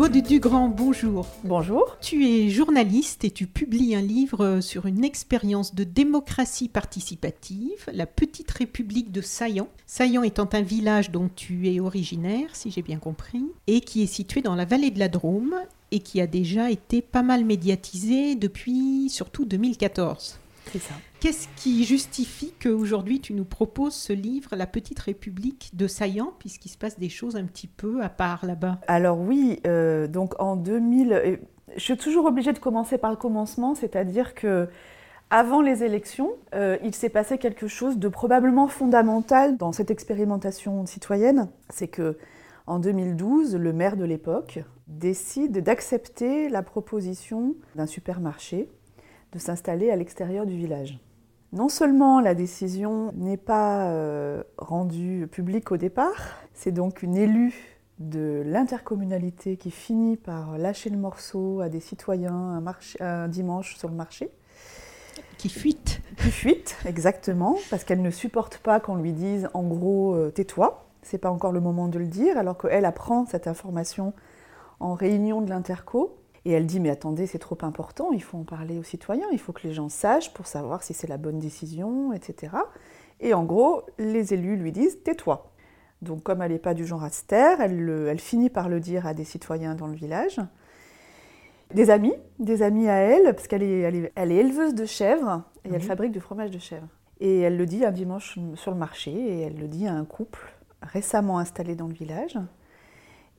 Maud Dugrand, bonjour. Bonjour. Tu es journaliste et tu publies un livre sur une expérience de démocratie participative, la petite république de Saillant. Saillant étant un village dont tu es originaire, si j'ai bien compris, et qui est situé dans la vallée de la Drôme et qui a déjà été pas mal médiatisé depuis surtout 2014. C'est ça. Qu'est-ce qui justifie qu'aujourd'hui tu nous proposes ce livre, La Petite République de Saillant, puisqu'il se passe des choses un petit peu à part là-bas? Alors oui, euh, donc en 2000, euh, je suis toujours obligée de commencer par le commencement, c'est-à-dire que avant les élections, euh, il s'est passé quelque chose de probablement fondamental dans cette expérimentation citoyenne, c'est que en 2012, le maire de l'époque décide d'accepter la proposition d'un supermarché de s'installer à l'extérieur du village. Non seulement la décision n'est pas euh, rendue publique au départ, c'est donc une élue de l'intercommunalité qui finit par lâcher le morceau à des citoyens un, marché, un dimanche sur le marché. Qui fuite. Qui fuite, exactement, parce qu'elle ne supporte pas qu'on lui dise en gros euh, tais-toi, c'est pas encore le moment de le dire, alors qu'elle apprend cette information en réunion de l'interco. Et elle dit, mais attendez, c'est trop important, il faut en parler aux citoyens, il faut que les gens sachent pour savoir si c'est la bonne décision, etc. Et en gros, les élus lui disent, tais-toi. Donc comme elle n'est pas du genre à se taire, elle, le, elle, finit par le dire à des citoyens dans le village. Des amis, des amis à elle, parce qu'elle est, elle est, elle est, éleveuse de chèvres, et mmh. elle fabrique du fromage de chèvre. Et elle le dit un dimanche sur le marché, et elle le dit à un couple récemment installé dans le village.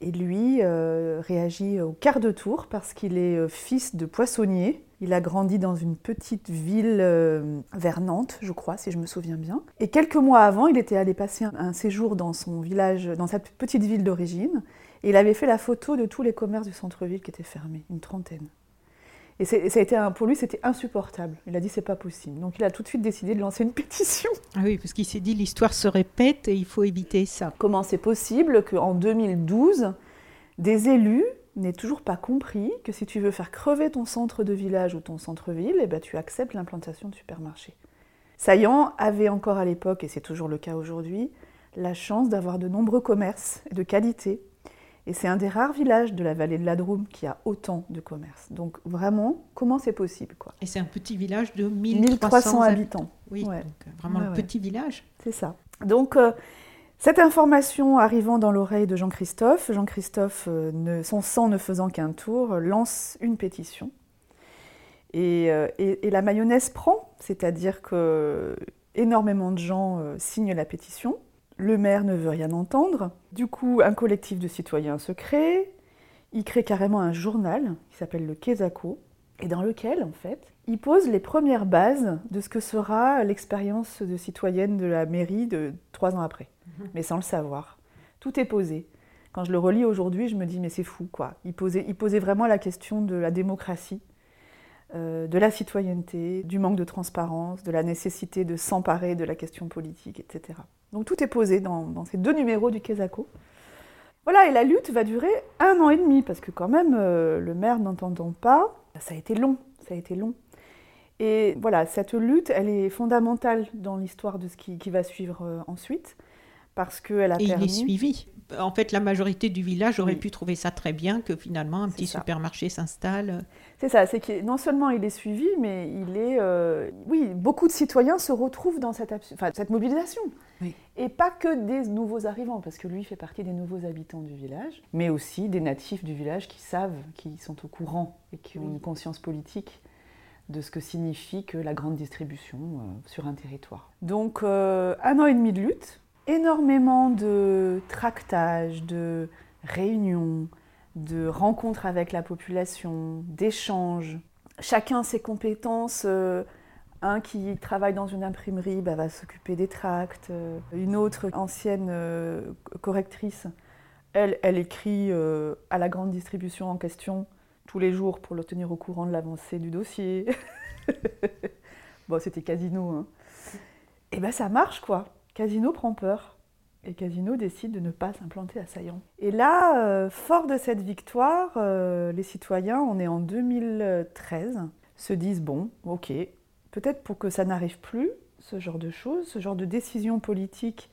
Et lui euh, réagit au quart de tour parce qu'il est euh, fils de poissonnier. Il a grandi dans une petite ville euh, vers Nantes, je crois, si je me souviens bien. Et quelques mois avant, il était allé passer un, séjour dans son village, dans sa petite ville d'origine. Et il avait fait la photo de tous les commerces du centre-ville qui étaient fermés, une trentaine. Et ça a été un, pour lui, c'était insupportable. Il a dit c'est pas possible. Donc il a tout de suite décidé de lancer une pétition. Ah oui, parce qu'il s'est dit l'histoire se répète et il faut éviter ça. Comment c'est possible qu'en 2012, des élus n'aient toujours pas compris que si tu veux faire crever ton centre de village ou ton centre-ville, eh ben, tu acceptes l'implantation de supermarchés. Saillant avait encore à l'époque, et c'est toujours le cas aujourd'hui, la chance d'avoir de nombreux commerces de qualité et c'est un des rares villages de la vallée de la Drôme qui a autant de commerces. Donc vraiment, comment c'est possible quoi Et c'est un petit village de 1300 habitants. Oui, ouais. donc, euh, vraiment ouais, ouais. petit village. C'est ça. Donc euh, cette information arrivant dans l'oreille de Jean-Christophe, Jean-Christophe, euh, ne, son sang ne faisant qu'un tour, lance une pétition. Et, euh, et, et la mayonnaise prend, c'est-à-dire que énormément de gens signent la pétition. Le maire ne veut rien entendre. Du coup, un collectif de citoyens se crée. Il crée carrément un journal qui s'appelle le Quesaco, et dans lequel, en fait, il pose les premières bases de ce que sera l'expérience de citoyenne de la mairie de trois ans après, mmh. mais sans le savoir. Tout est posé. Quand je le relis aujourd'hui, je me dis, mais c'est fou, quoi. Il posait, il posait vraiment la question de la démocratie, de la citoyenneté, du manque de transparence, de la nécessité de s'emparer de la question politique, etc. Donc tout est posé dans, dans ces deux numéros du Quesaco. Voilà, et la lutte va durer un an et demi, parce que quand même, euh, le maire n'entendant pas, ça a été long, ça a été long. Et voilà, cette lutte, elle est fondamentale dans l'histoire de ce qui, qui, va suivre euh, ensuite, parce qu'elle a et permis... il est suivi. En fait, la majorité du village aurait oui. pu trouver ça très bien, que finalement un petit ça. supermarché s'installe. C'est ça, c'est que non seulement il est suivi, mais il est... Euh... Oui, beaucoup de citoyens se retrouvent dans cette, enfin, cette mobilisation. Et pas que des nouveaux arrivants, parce que lui fait partie des nouveaux habitants du village, mais aussi des natifs du village qui savent, qui sont au courant et qui ont une conscience politique de ce que signifie que la grande distribution euh, sur un territoire. Donc euh, un an et demi de lutte, énormément de tractages, de réunions, de rencontres avec la population, d'échanges. Chacun ses compétences. Euh, un qui travaille dans une imprimerie bah, va s'occuper des tracts. Euh, une autre ancienne euh, correctrice, elle, elle écrit à la grande distribution en question tous les jours pour le tenir au courant de l'avancée du dossier. bon, c'était Casino. Hein. Et ben ça marche quoi. Casino prend peur. Et Casino décide de ne pas s'implanter à Saillant. Et là, euh, fort de cette victoire, euh, les citoyens, on est en 2013, se disent bon, ok, peut-être pour que ça n'arrive plus, ce genre de choses, ce genre de décision politique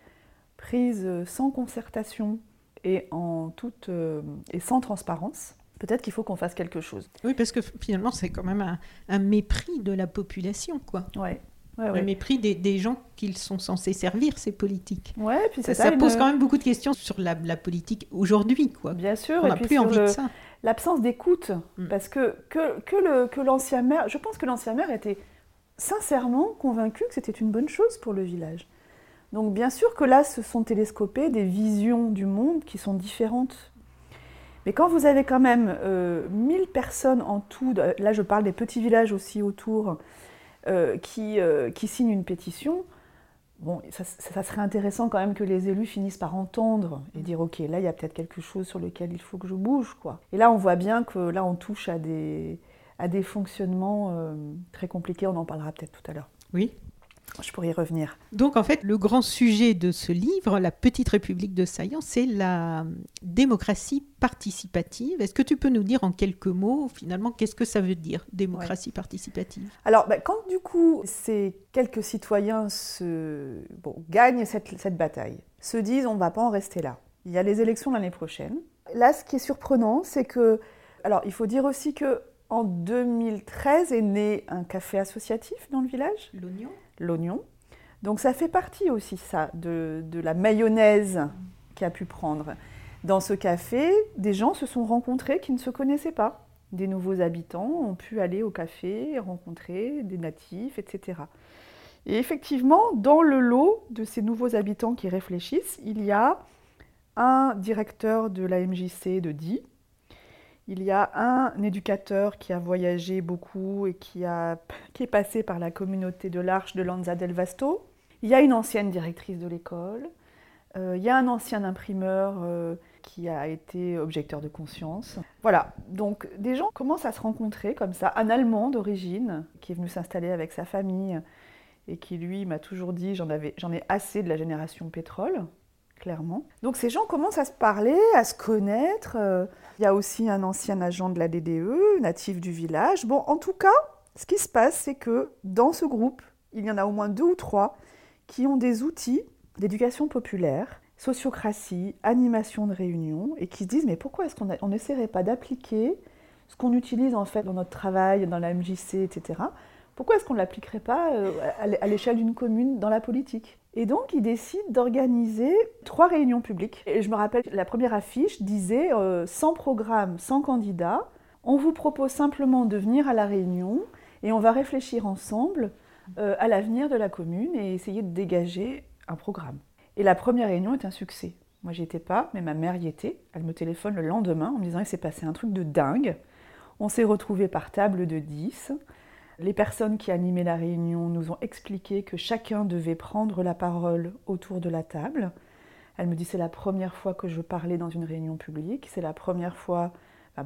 prise sans concertation et, en toute, euh, et sans transparence, peut-être qu'il faut qu'on fasse quelque chose. Oui, parce que finalement, c'est quand même un, un, mépris de la population, quoi. Ouais le mépris des, gens qu'ils sont censés servir, ces politiques. Ouais, puis ça, ça, pose quand même beaucoup de questions sur la, politique aujourd'hui. quoi. Bien sûr. On n'a plus envie de ça. L'absence d'écoute. Mm. Parce que, que, que l'ancien maire, je pense que l'ancien maire était sincèrement convaincu que c'était une bonne chose pour le village. Donc bien sûr que là, se sont télescopées des visions du monde qui sont différentes. Mais quand vous avez quand même euh, 1000 personnes en tout, là je parle des petits villages aussi autour, euh, qui, euh, qui signent une pétition, bon, ça, serait intéressant quand même que les élus finissent par entendre et dire ok, là il y a peut-être quelque chose sur lequel il faut que je bouge, quoi. Et là on voit bien que là on touche à des, à des fonctionnements euh, très compliqués. On en parlera peut-être tout à l'heure. Oui. Je pourrais y revenir. Donc en fait, le grand sujet de ce livre, La Petite République de Saillant, c'est la démocratie participative. Est-ce que tu peux nous dire en quelques mots, finalement, qu'est-ce que ça veut dire, démocratie participative? Alors, bah, quand du coup ces quelques citoyens se... gagnent cette, cette bataille, se disent on ne va pas en rester là. Il y a les élections l'année prochaine. Là, ce qui est surprenant, c'est que... Alors, il faut dire aussi que en 2013 est né un café associatif dans le village. L'Oignon? L'oignon. Donc ça fait partie aussi ça de, la mayonnaise qui a pu prendre. Dans ce café, des gens se sont rencontrés qui ne se connaissaient pas. Des nouveaux habitants ont pu aller au café, rencontrer des natifs, etc. Et effectivement, dans le lot de ces nouveaux habitants qui réfléchissent, il y a un directeur de la MJC de Die, il y a un éducateur qui a voyagé beaucoup et qui, a, est passé par la communauté de l'Arche de Lanza del Vasto. Il y a une ancienne directrice de l'école. Euh, il y a un ancien imprimeur euh, qui a été objecteur de conscience. Voilà, donc des gens commencent à se rencontrer comme ça. Un Allemand d'origine qui est venu s'installer avec sa famille et qui lui m'a toujours dit j'en ai assez de la génération pétrole clairement. Donc ces gens commencent à se parler, à se connaître. Euh, il y a aussi un ancien agent de la DDE, natif du village. Bon, en tout cas, ce qui se passe, c'est que dans ce groupe, il y en a au moins deux ou trois qui ont des outils d'éducation populaire, sociocratie, animation de réunion, et qui se disent mais pourquoi est-ce qu'on n'essaierait pas d'appliquer ce qu'on utilise en fait dans notre travail, dans la MJC, etc. Pourquoi est-ce qu'on ne l'appliquerait pas euh, à l'échelle d'une commune dans la politique? Et donc, ils décident d'organiser trois réunions publiques. Et je me rappelle, la première affiche disait euh, sans programme, sans candidat, on vous propose simplement de venir à la réunion et on va réfléchir ensemble euh, à l'avenir de la commune et essayer de dégager un programme. Et la première réunion est un succès. Moi, j'y étais pas, mais ma mère y était. Elle me téléphone le lendemain en me disant qu'il s'est passé un truc de dingue. On s'est retrouvés par table de 10. Les personnes qui animaient la réunion nous ont expliqué que chacun devait prendre la parole autour de la table. Elle me dit c'est la première fois que je parlais dans une réunion publique, c'est la première fois,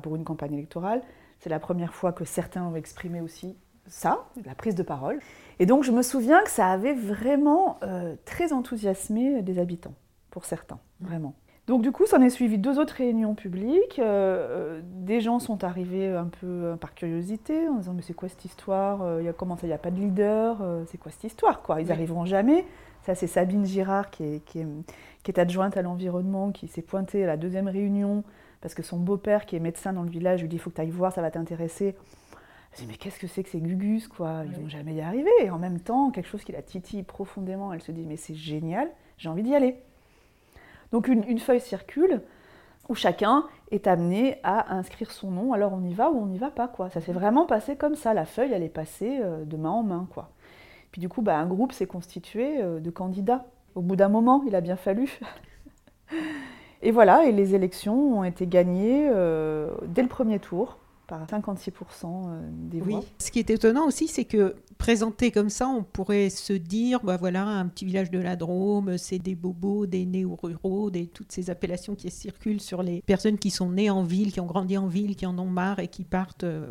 pour une campagne électorale, c'est la première fois que certains ont exprimé aussi ça, la prise de parole. Et donc je me souviens que ça avait vraiment euh, très enthousiasmé des habitants, pour certains, vraiment. Donc du coup, ça en est suivi deux autres réunions publiques. Euh, euh, des gens sont arrivés un peu euh, par curiosité en disant mais c'est quoi cette histoire Il y a comment ça Il n'y a pas de leader C'est quoi cette histoire quoi? Ils n'arriveront jamais. Ça c'est Sabine Girard qui est, qui est, adjointe à l'environnement qui s'est pointée à la deuxième réunion parce que son beau-père qui est médecin dans le village lui dit il faut que tu ailles voir, ça va t'intéresser. Elle dit mais qu'est-ce que c'est que ces gugus quoi? Ils vont jamais y arriver. Et en même temps, quelque chose qui la titille profondément, elle se dit mais c'est génial j'ai envie d'y aller. Donc une, feuille circule où chacun est amené à inscrire son nom. Alors on y va ou on n'y va pas, quoi. Ça s'est vraiment passé comme ça. La feuille, elle est passée euh, de main en main. Puis du coup, bah, un groupe s'est constitué euh, de candidats. Au bout d'un moment, il a bien fallu. et voilà, et les élections ont été gagnées euh, dès le premier tour par 56% euh, des voix. Oui. Ce qui est étonnant aussi, c'est que présenté comme ça, on pourrait se dire, bah voilà, un petit village de la Drôme, c'est des bobos, des néo-ruraux, des, toutes ces appellations qui circulent sur les personnes qui sont nées en ville, qui ont grandi en ville, qui en ont marre et qui partent euh,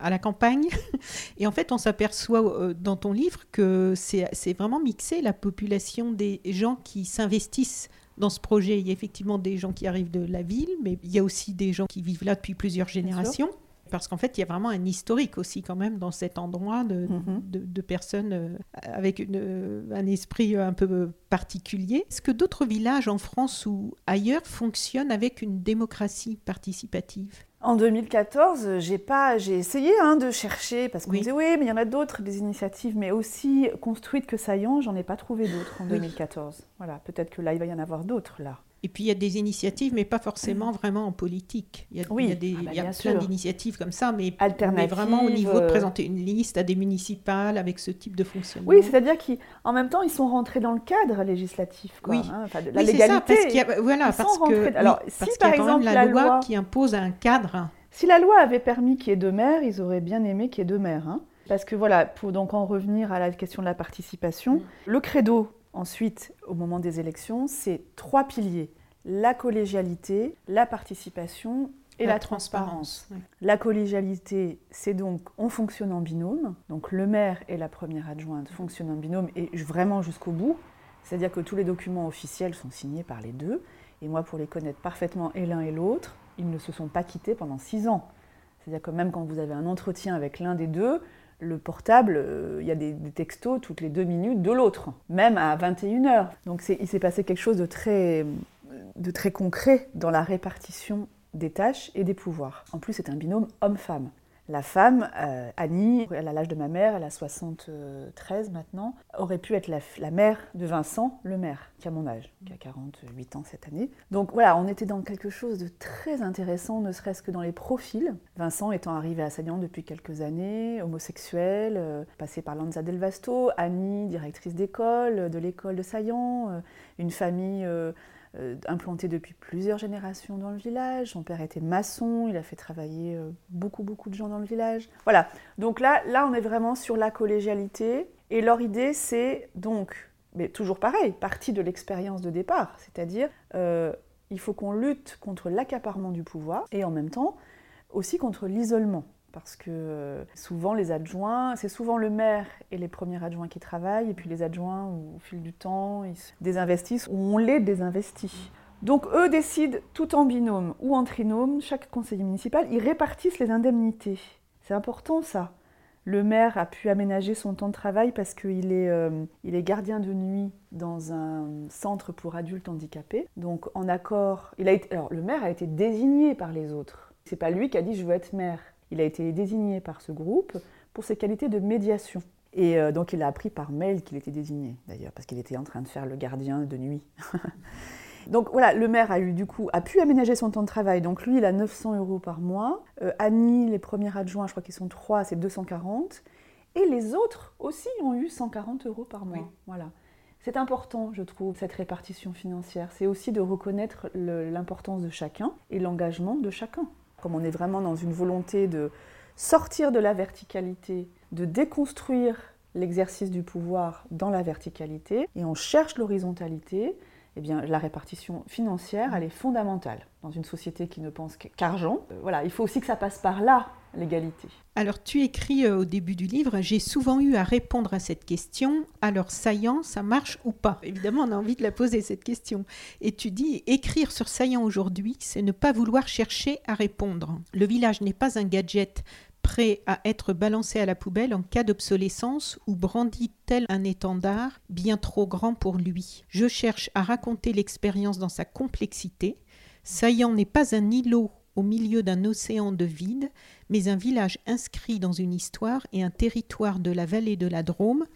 à la campagne. Et en fait, on s'aperçoit euh, dans ton livre que c'est vraiment mixé la population des gens qui s'investissent dans ce projet. Il y a effectivement des gens qui arrivent de la ville, mais il y a aussi des gens qui vivent là depuis plusieurs générations. Parce qu'en fait, il y a vraiment un historique aussi quand même dans cet endroit de, mhm. de, personnes euh, avec une, euh, un esprit un peu particulier. Est-ce que d'autres villages en France ou ailleurs fonctionnent avec une démocratie participative? En 2014, j'ai pas, j'ai essayé hein, de chercher parce qu'on oui. disait oui, mais il y en a d'autres des initiatives, mais aussi construites que Saillant, j'en ai pas trouvé d'autres en 2014. Voilà, peut-être que là il va y en avoir d'autres là. Et puis il y a des initiatives, mais pas forcément vraiment en politique. Il y a, oui, il y a, des, ah bah, il y a plein d'initiatives comme ça, mais, mais, vraiment au niveau de euh, présenter une liste à des municipales avec ce type de fonctionnement. Oui, c'est-à-dire qu'en même temps, ils sont rentrés dans le cadre législatif. Quoi, oui, hein, de la légalité. Ça, parce qu'il y a, voilà, parce que, Alors, si par exemple la, loi, qui impose un cadre. Si la loi avait permis qu'il y ait deux maires, ils auraient bien aimé qu'il y ait deux maires. Hein. Parce que voilà, pour donc en revenir à la question de la participation, mm. le credo ensuite, au moment des élections, c'est trois piliers la collégialité, la participation et la, transparence. La collégialité, c'est donc on fonctionne en binôme. Donc le maire et la première adjointe fonctionnent en binôme et vraiment jusqu'au bout. C'est-à-dire que tous les documents officiels sont signés par les deux. Et moi, pour les connaître parfaitement et l'un et l'autre, ils ne se sont pas quittés pendant six ans. C'est-à-dire que même quand vous avez un entretien avec l'un des deux, le portable, euh, il y a des, textos toutes les deux minutes de l'autre, même à 21h. Donc il s'est passé quelque chose de très de très concret dans la répartition des tâches et des pouvoirs. En plus, c'est un binôme homme-femme. La femme, euh, Annie, elle a l'âge de ma mère, elle a 73 maintenant, aurait pu être la, mère de Vincent, le maire, qui a mon âge, qui a 48 ans cette année. Donc voilà, on était dans quelque chose de très intéressant, ne serait-ce que dans les profils. Vincent étant arrivé à Saillant depuis quelques années, homosexuel, euh, passé par Lanza del Vasto, Annie, directrice d'école, de l'école de Saillant, euh, une famille euh, implanté depuis plusieurs générations dans le village. Son père était maçon, il a fait travailler euh, beaucoup, beaucoup de gens dans le village. Voilà, donc là, là on est vraiment sur la collégialité. Et leur idée, c'est donc, mais toujours pareil, partie de l'expérience de départ, c'est-à-dire euh, il faut qu'on lutte contre l'accaparement du pouvoir et en même temps aussi contre l'isolement parce que euh, souvent les adjoints, c'est souvent le maire et les premiers adjoints qui travaillent, et puis les adjoints, au fil du temps, ils se désinvestissent ou on les désinvestit. Donc eux décident, tout en binôme ou en trinôme, chaque conseiller municipal, ils répartissent les indemnités. C'est important ça. Le maire a pu aménager son temps de travail parce qu'il est, euh, gardien de nuit dans un centre pour adultes handicapés. Donc en accord, le maire a été désigné par les autres. C'est pas lui qui a dit je veux être maire. Il a été désigné par ce groupe pour ses qualités de médiation. Et euh, donc il a appris par mail qu'il était désigné, d'ailleurs, parce qu'il était en train de faire le gardien de nuit. donc voilà, le maire a eu du coup a pu aménager son temps de travail. Donc lui, il a 900 euros par mois. Euh, Annie, les premiers adjoints, je crois qu'ils sont trois, c'est 240. Et les autres aussi ont eu 140 euros par mois. Voilà. C'est important, je trouve, cette répartition financière. C'est aussi de reconnaître l'importance de chacun et l'engagement de chacun. Comme on est vraiment dans une volonté de sortir de la verticalité, de déconstruire l'exercice du pouvoir dans la verticalité, et on cherche l'horizontalité, eh bien, la répartition financière, elle est fondamentale dans une société qui ne pense qu'argent. Euh, voilà, il faut aussi que ça passe par là, l'égalité. Alors, tu écris euh, au début du livre, j'ai souvent eu à répondre à cette question, alors saillant, ça marche ou pas? Évidemment, on a envie de la poser, cette question. Et tu dis, écrire sur saillant aujourd'hui, c'est ne pas vouloir chercher à répondre. Le village n'est pas un gadget prêt à être balancé à la poubelle en cas d'obsolescence ou brandi tel un étendard bien trop grand pour lui. Je cherche à raconter l'expérience dans sa complexité. Saillant n'est pas un îlot au milieu d'un océan de vide, mais un village inscrit dans une histoire et un territoire de la vallée de la Drôme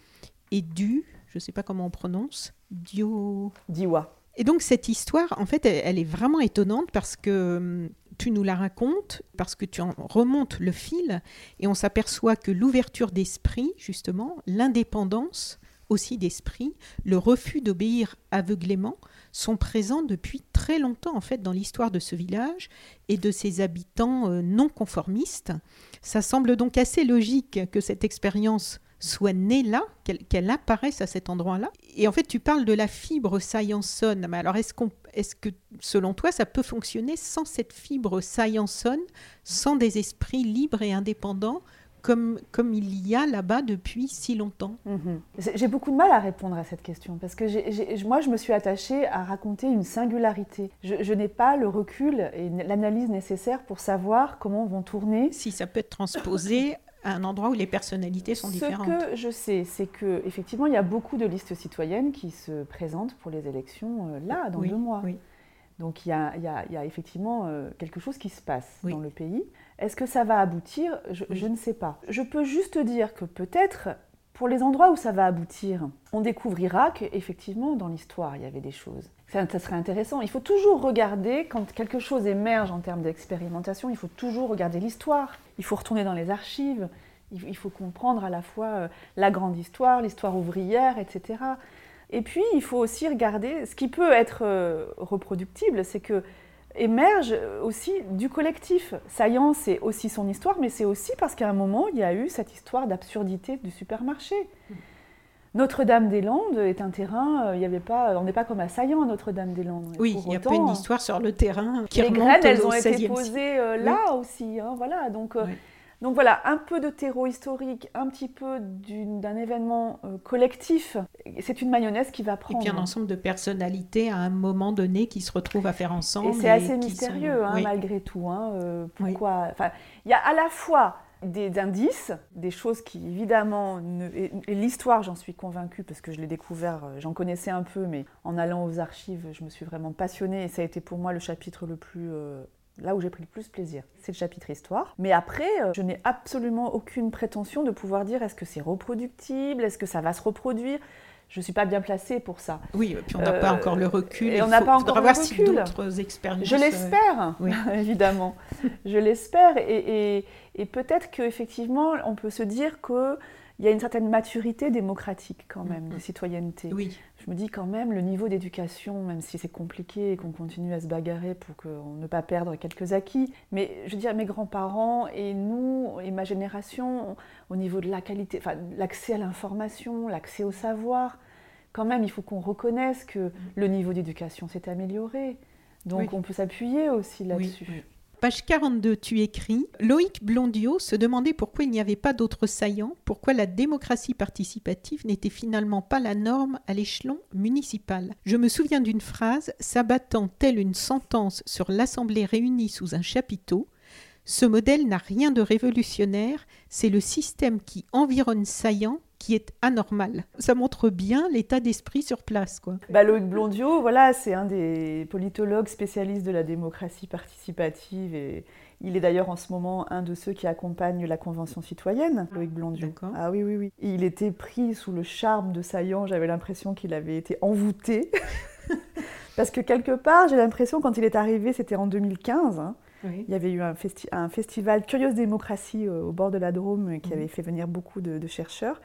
est dû, je ne sais pas comment on prononce, Dio... Diwa. Et donc cette histoire, en fait, elle, elle est vraiment étonnante parce que hum, tu nous la racontes, parce que tu en remontes le fil, et on s'aperçoit que l'ouverture d'esprit, justement, l'indépendance aussi d'esprit, le refus d'obéir aveuglément, sont présents depuis très longtemps en fait dans l'histoire de ce village et de ses habitants euh, non conformistes. Ça semble donc assez logique que cette expérience soit née là, qu'elle apparaisse à cet endroit-là. Et en fait, tu parles de la fibre saillançonne. Mais alors, est-ce est-ce que, selon toi, ça peut fonctionner sans cette fibre saillançonne, sans des esprits libres et indépendants, comme, comme il y a là-bas depuis si longtemps? Mhm. J'ai beaucoup de mal à répondre à cette question parce que j'ai- j'ai- moi, je me suis attachée à raconter une singularité. Je, je n'ai pas le recul et l'analyse nécessaire pour savoir comment vont tourner. Si ça peut être transposé un endroit où les personnalités sont Ce différentes. que je sais, c'est que effectivement, il y a beaucoup de listes citoyennes qui se présentent pour les élections euh, là, dans Oui, deux mois. oui. Donc il y a, il y a- il y a effectivement euh, quelque chose qui se passe Oui. dans le pays. Est-ce que ça va aboutir? Je ne sais pas. Je peux juste dire que peut-être pour les endroits où ça va aboutir, on découvrira qu'effectivement dans l'histoire il y avait des choses. Ça, serait intéressant. Il faut toujours regarder quand quelque chose émerge en termes d'expérimentation. Il faut toujours regarder l'histoire. Il faut retourner dans les archives. Il, il faut comprendre à la fois euh, la grande histoire, l'histoire ouvrière, etc. Et puis, il faut aussi regarder ce qui peut être euh, reproductible, c'est que émerge aussi du collectif. Saillant, c'est aussi son histoire, mais c'est aussi parce qu'à un moment, il y a eu cette histoire d'absurdité du supermarché. Notre-Dame-des-Landes est un terrain, euh, il y avait pas, on n'est pas comme à Saillant à Notre-Dame-des-Landes. Oui, il y a pas une histoire sur le terrain qui les remonte graines, elles au ont été siècle. posées euh, là aussi. hein, voilà, donc, euh, Oui. Donc voilà, un peu de terreau historique, un petit peu d'un événement euh, collectif. C'est une mayonnaise qui va Et prendre. puis un ensemble de personnalités à un moment donné qui se retrouvent à faire ensemble. Et c'est assez mystérieux, sont- hein, oui. malgré tout. hein, euh, pourquoi Enfin, il y a à la fois des indices, des choses qui évidemment, ne- et, et l'histoire, j'en suis convaincue parce que je l'ai découvert, euh, j'en connaissais un peu, mais en allant aux archives, je me suis vraiment passionnée et ça a été pour moi le chapitre le plus euh, là où j'ai pris le plus plaisir, c'est le chapitre histoire. Mais après, euh, je n'ai absolument aucune prétention de pouvoir dire est-ce que c'est reproductible, est-ce que ça va se reproduire? Je ne suis pas bien placée pour ça. Oui, et puis on n'a Euh, pas encore le recul. et on n'a pas encore le voir si d'autres expériences. Je euh, l'espère, oui. évidemment. Je l'espère. Et, et- et peut-être qu'effectivement, on peut se dire qu'il y a une certaine maturité démocratique quand même, de citoyenneté. Oui, Je me dis quand même, le niveau d'éducation, même si c'est compliqué et qu'on continue à se bagarrer pour que, ne pas perdre quelques acquis, mais je veux dire, mes grands-parents et nous, et ma génération, au niveau de la qualité, enfin, l'accès à l'information, l'accès au savoir, quand même, il faut qu'on reconnaisse que le niveau d'éducation s'est amélioré. Donc Oui. on peut s'appuyer aussi là-dessus. oui. Page 42, tu écris Loïc Blondiot se demandait pourquoi il n'y avait pas d'autres saillants, pourquoi la démocratie participative n'était finalement pas la norme à l'échelon municipal. Je me souviens d'une phrase s'abattant telle une sentence sur l'Assemblée réunie sous un chapiteau. Ce modèle n'a rien de révolutionnaire, c'est le système qui environne saillant qui est anormal. Ça montre bien l'état d'esprit sur place, quoi. Bah, Loïc Blondiot, voilà, c'est un des politologues spécialistes de la démocratie participative et il est d'ailleurs en ce moment un de ceux qui accompagnent la Convention citoyenne, Loïc Blondiot. Ah oui, oui, oui. Il était pris sous le charme de Saillant, j'avais l'impression qu'il avait été envoûté. Parce que quelque part, j'ai l'impression, quand il est arrivé, c'était en 2015, hein, il y avait eu un, festi- un festival Curieuse Démocratie euh, au bord de la Drôme euh, qui Mhm. avait fait venir beaucoup de, de chercheurs.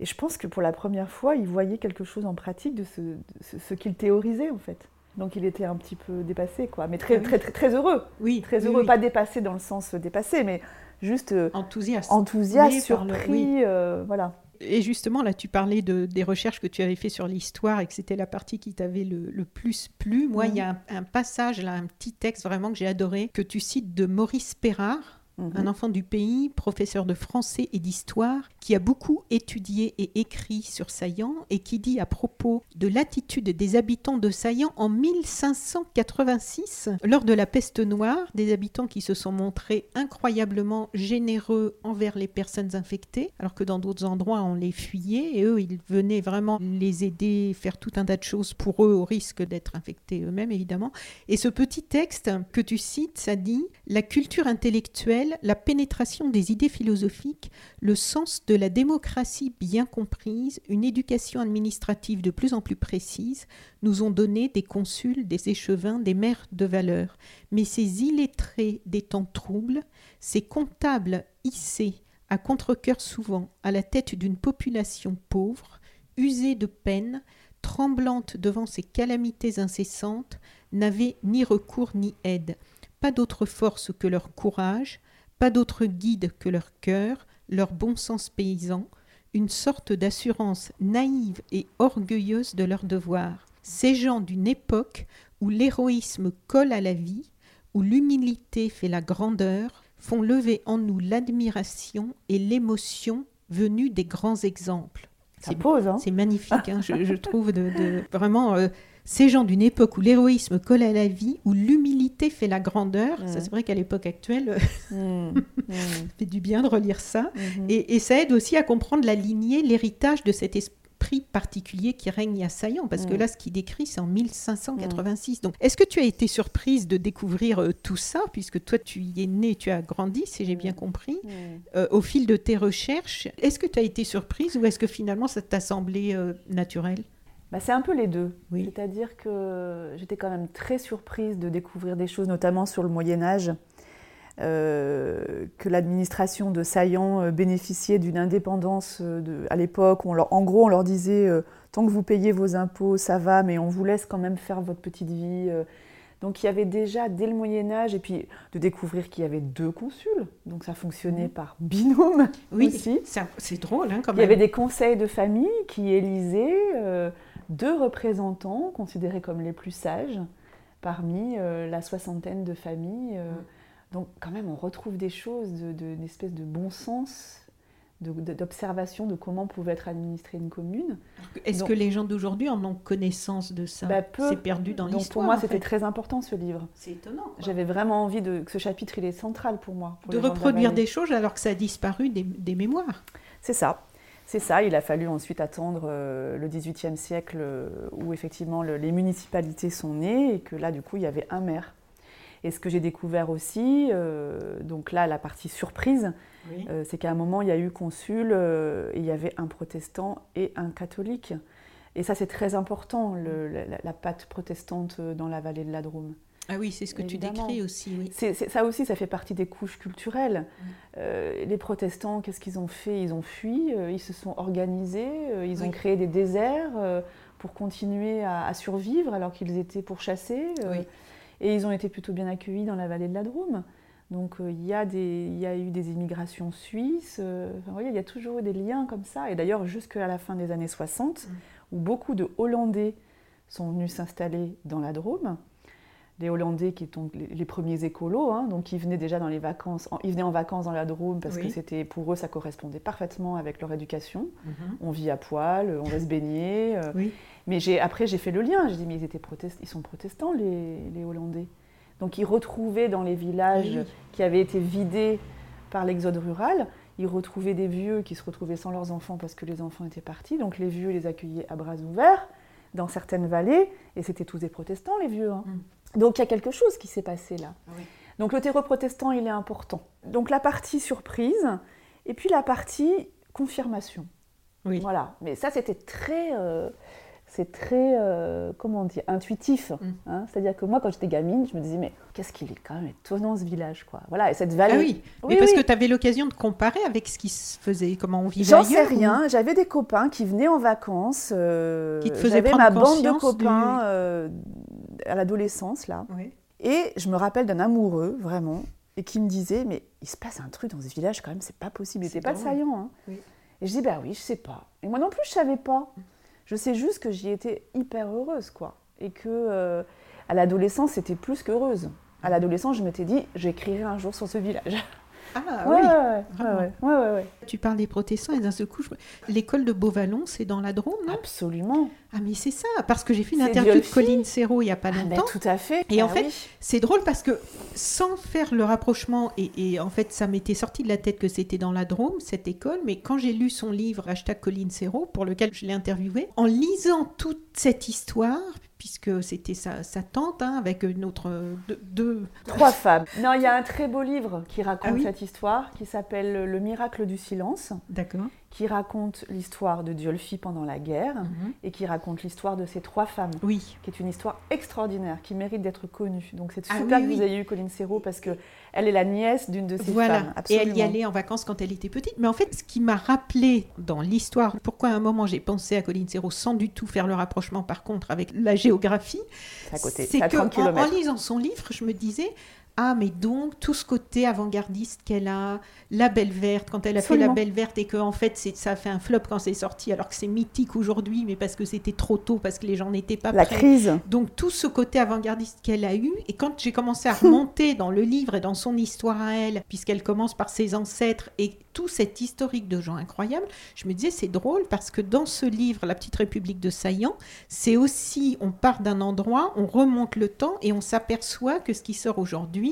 Et je pense que pour la première fois, il voyait quelque chose en pratique de ce, de ce- ce qu'il théorisait en fait. Donc il était un petit peu dépassé, quoi. Mais très, Ah oui. très, très, très heureux. Oui, Très heureux, oui. pas dépassé dans le sens dépassé, mais juste euh, enthousiaste. enthousiaste, le- surpris, euh, voilà. Et justement, là, tu parlais de, des recherches que tu avais fait sur l'histoire et que c'était la partie qui t'avait le, le plus plu. Moi, il y a un, un passage, là, un petit texte vraiment que j'ai adoré, que tu cites de Maurice Perrard, Mhm. un enfant du pays, professeur de français et d'histoire, qui a beaucoup étudié et écrit sur Saillant et qui dit à propos de l'attitude des habitants de Saillant en 1586, lors de la peste noire, des habitants qui se sont montrés incroyablement généreux envers les personnes infectées, alors que dans d'autres endroits on les fuyait et eux ils venaient vraiment les aider, faire tout un tas de choses pour eux au risque d'être infectés eux-mêmes évidemment. Et ce petit texte que tu cites, ça dit La culture intellectuelle la pénétration des idées philosophiques, le sens de la démocratie bien comprise, une éducation administrative de plus en plus précise, nous ont donné des consuls, des échevins, des maires de valeur. Mais ces illettrés des temps troubles, ces comptables hissés à contre-coeur souvent à la tête d'une population pauvre, usée de peine, tremblante devant ces calamités incessantes, n'avaient ni recours ni aide, pas d'autre force que leur courage, pas d'autre guide que leur cœur, leur bon sens paysan, une sorte d'assurance naïve et orgueilleuse de leur devoir. Ces gens d'une époque où l'héroïsme colle à la vie, où l'humilité fait la grandeur, font lever en nous l'admiration et l'émotion venue des grands exemples. Hein C'est magnifique, hein, je, je, trouve, de, de vraiment euh, ces gens d'une époque où l'héroïsme colle à la vie, où l'humilité fait la grandeur. Mm. Ça, c'est vrai qu'à l'époque actuelle, Mm, mm, ça fait du bien de relire ça. mhm. Et, et ça aide aussi à comprendre la lignée, l'héritage de cet esprit particulier qui règne à Saillant, parce que Mm. là, ce qu'il décrit, c'est en 1586. Donc, est-ce que tu as été surprise de découvrir euh, tout ça, puisque toi, tu y es né, tu as grandi, si j'ai bien compris, Mm. euh, au fil de tes recherches? Est-ce que tu as été surprise ou est-ce que finalement, ça t'a semblé euh, naturel? Bah, c'est un peu les deux. Oui. C'est-à-dire que j'étais quand même très surprise de découvrir des choses, notamment sur le Moyen Âge, euh, que l'administration de Saillant euh, bénéficiait d'une indépendance euh, de- à l'époque. En gros, on leur disait euh, tant que vous payez vos impôts, ça va, mais on vous laisse quand même faire votre petite vie. Donc il y avait déjà dès le Moyen Âge, et puis de découvrir qu'il y avait deux consuls, donc ça fonctionnait Mhm. par binôme Oui, aussi. c'est drôle hein, quand Il y même. avait des conseils de famille qui élisaient euh, deux représentants considérés comme les plus sages parmi euh, la soixantaine de familles. euh. Donc quand même, on retrouve des choses, de, de- une espèce de bon sens, de- d'observation de, comment pouvait être administrée une commune. Est-ce que les gens d'aujourd'hui en ont connaissance de ça? Bah. C'est perdu dans l'histoire. pour moi, c'était très important ce livre. C'est étonnant. J'avais vraiment envie de, que ce chapitre, il est central pour moi. pour De reproduire des choses alors que ça a disparu des, des mémoires. C'est ça. C'est ça, il a fallu ensuite attendre euh, le XVIIIe siècle euh, où effectivement le- les municipalités sont nées et que là du coup il y avait un maire. Et ce que j'ai découvert aussi, euh, donc là la partie surprise, Oui. euh, c'est qu'à un moment il y a eu consul euh, et il y avait un protestant et un catholique. Et ça c'est très important, le- la, la- patte protestante dans la vallée de la Drôme. Ah oui, c'est ce que Évidemment. tu décris aussi. Oui. Ça aussi, ça fait partie des couches culturelles. Euh, les protestants, qu'est-ce qu'ils ont fait? Ils ont fui, euh, ils se sont organisés, euh, ils ont créé des déserts pour continuer à, à survivre alors qu'ils étaient pourchassés. Oui. Et ils ont été plutôt bien accueillis dans la vallée de la Drôme. Donc il y, a des- il y a eu des immigrations suisses. enfin, voyez, il y a toujours eu des liens comme ça. Et d'ailleurs, jusqu'à la fin des années 60, Mm. où beaucoup de Hollandais sont venus s'installer dans la Drôme, les Hollandais qui sont les, premiers écolos, hein, donc qui venaient déjà dans les vacances, en- ils venaient en vacances dans la Drôme parce Oui. que c'était pour eux ça correspondait parfaitement avec leur éducation. Mhm. On vit à poil, on va se baigner. euh. Oui. Mais après j'ai fait le lien, j'ai dit mais ils étaient protest- ils sont protestants les, les Hollandais. Donc ils retrouvaient dans les villages Oui, qui avaient été vidés par l'exode rural, ils retrouvaient des vieux qui se retrouvaient sans leurs enfants parce que les enfants étaient partis. Donc les vieux les accueillaient à bras ouverts dans certaines vallées et c'était tous des protestants les vieux. hein. Donc il y a quelque chose qui s'est passé là. Oui. Donc le terreau protestant, il est important. Donc la partie surprise et puis la partie confirmation. Oui. Voilà. Mais ça, c'était très, euh, c'est très, euh, comment dire, intuitif. Mm. hein. C'est-à-dire que moi, quand j'étais gamine, je me disais, mais qu'est-ce qu'il est quand même étonnant ce village, quoi. Voilà. Et cette vallée. Ah oui, mais Oui, parce oui. que tu avais l'occasion de comparer avec ce qui se faisait, comment on vivait J'en sais ou- rien. J'avais des copains qui venaient en vacances. euh, Qui te faisaient J'avais prendre ma bande de copains du- à l'adolescence, là. Oui. Et je me rappelle d'un amoureux, vraiment, et qui me disait, mais il se passe un truc dans ce village quand même, c'est pas possible. Il n'était pas saillant. Hein. Oui. Et je dis, bah oui, je sais pas. Et moi non plus, je savais pas. Je sais juste que j'y étais hyper heureuse, quoi. Et que euh, à l'adolescence, c'était plus qu'heureuse. À l'adolescence, je m'étais dit, j'écrirai un jour sur ce village. Ah ouais, oui, ouais, ouais, vraiment. ouais, ouais, ouais, ouais. tu parles des protestants et d'un seul coup, je- l'école de Beauvallon, c'est dans la Drôme, non? Absolument. Ah mais c'est ça, parce que j'ai fait une interview de. Colline Serrault il y a pas Ah, mais longtemps. tout à fait. Et en Ah fait, oui. C'est drôle parce que sans faire le rapprochement, et, et en fait ça m'était sorti de la tête que c'était dans la Drôme, cette école, mais quand j'ai lu son livre Hashtag Colline Serrault, pour lequel je l'ai interviewé, en lisant toute cette histoire, puisque c'était sa, sa tante, hein, avec une autre... Deux, deux- Trois femmes. Non, il y a un très beau livre qui raconte Ah oui cette histoire, qui s'appelle Le miracle du silence, D'accord. Qui raconte l'histoire de Diolfi pendant la guerre Mhm. et qui raconte l'histoire de ces trois femmes. Oui. qui est une histoire extraordinaire, qui mérite d'être connue. Donc c'est Ah super oui, que oui. vous ayez eu Colline Serrault parce que elle est la nièce d'une de ces Voilà, femmes. et elle y allait en vacances quand elle était petite. Mais en fait, ce qui m'a rappelé dans l'histoire, pourquoi à un moment j'ai pensé à Colline Serrault sans du tout faire le rapprochement par contre avec la géographie, C'est que 30 en, lisant son livre, je me disais ah mais donc tout ce côté avant-gardiste qu'elle a, la Belle Verte quand elle a fait la Belle Verte et que en fait c'est ça a fait un flop quand c'est sorti alors que c'est mythique aujourd'hui mais parce que c'était trop tôt parce que les gens n'étaient pas La prêts. crise. Donc tout ce côté avant-gardiste qu'elle a eu, et quand j'ai commencé à remonter dans le livre et dans son histoire à elle, puisqu'elle commence par ses ancêtres et tout cet historique de gens incroyables, je me disais c'est drôle parce que dans ce livre, La Petite République de Saillant, c'est aussi, on part d'un endroit, on remonte le temps et on s'aperçoit que ce qui sort aujourd'hui,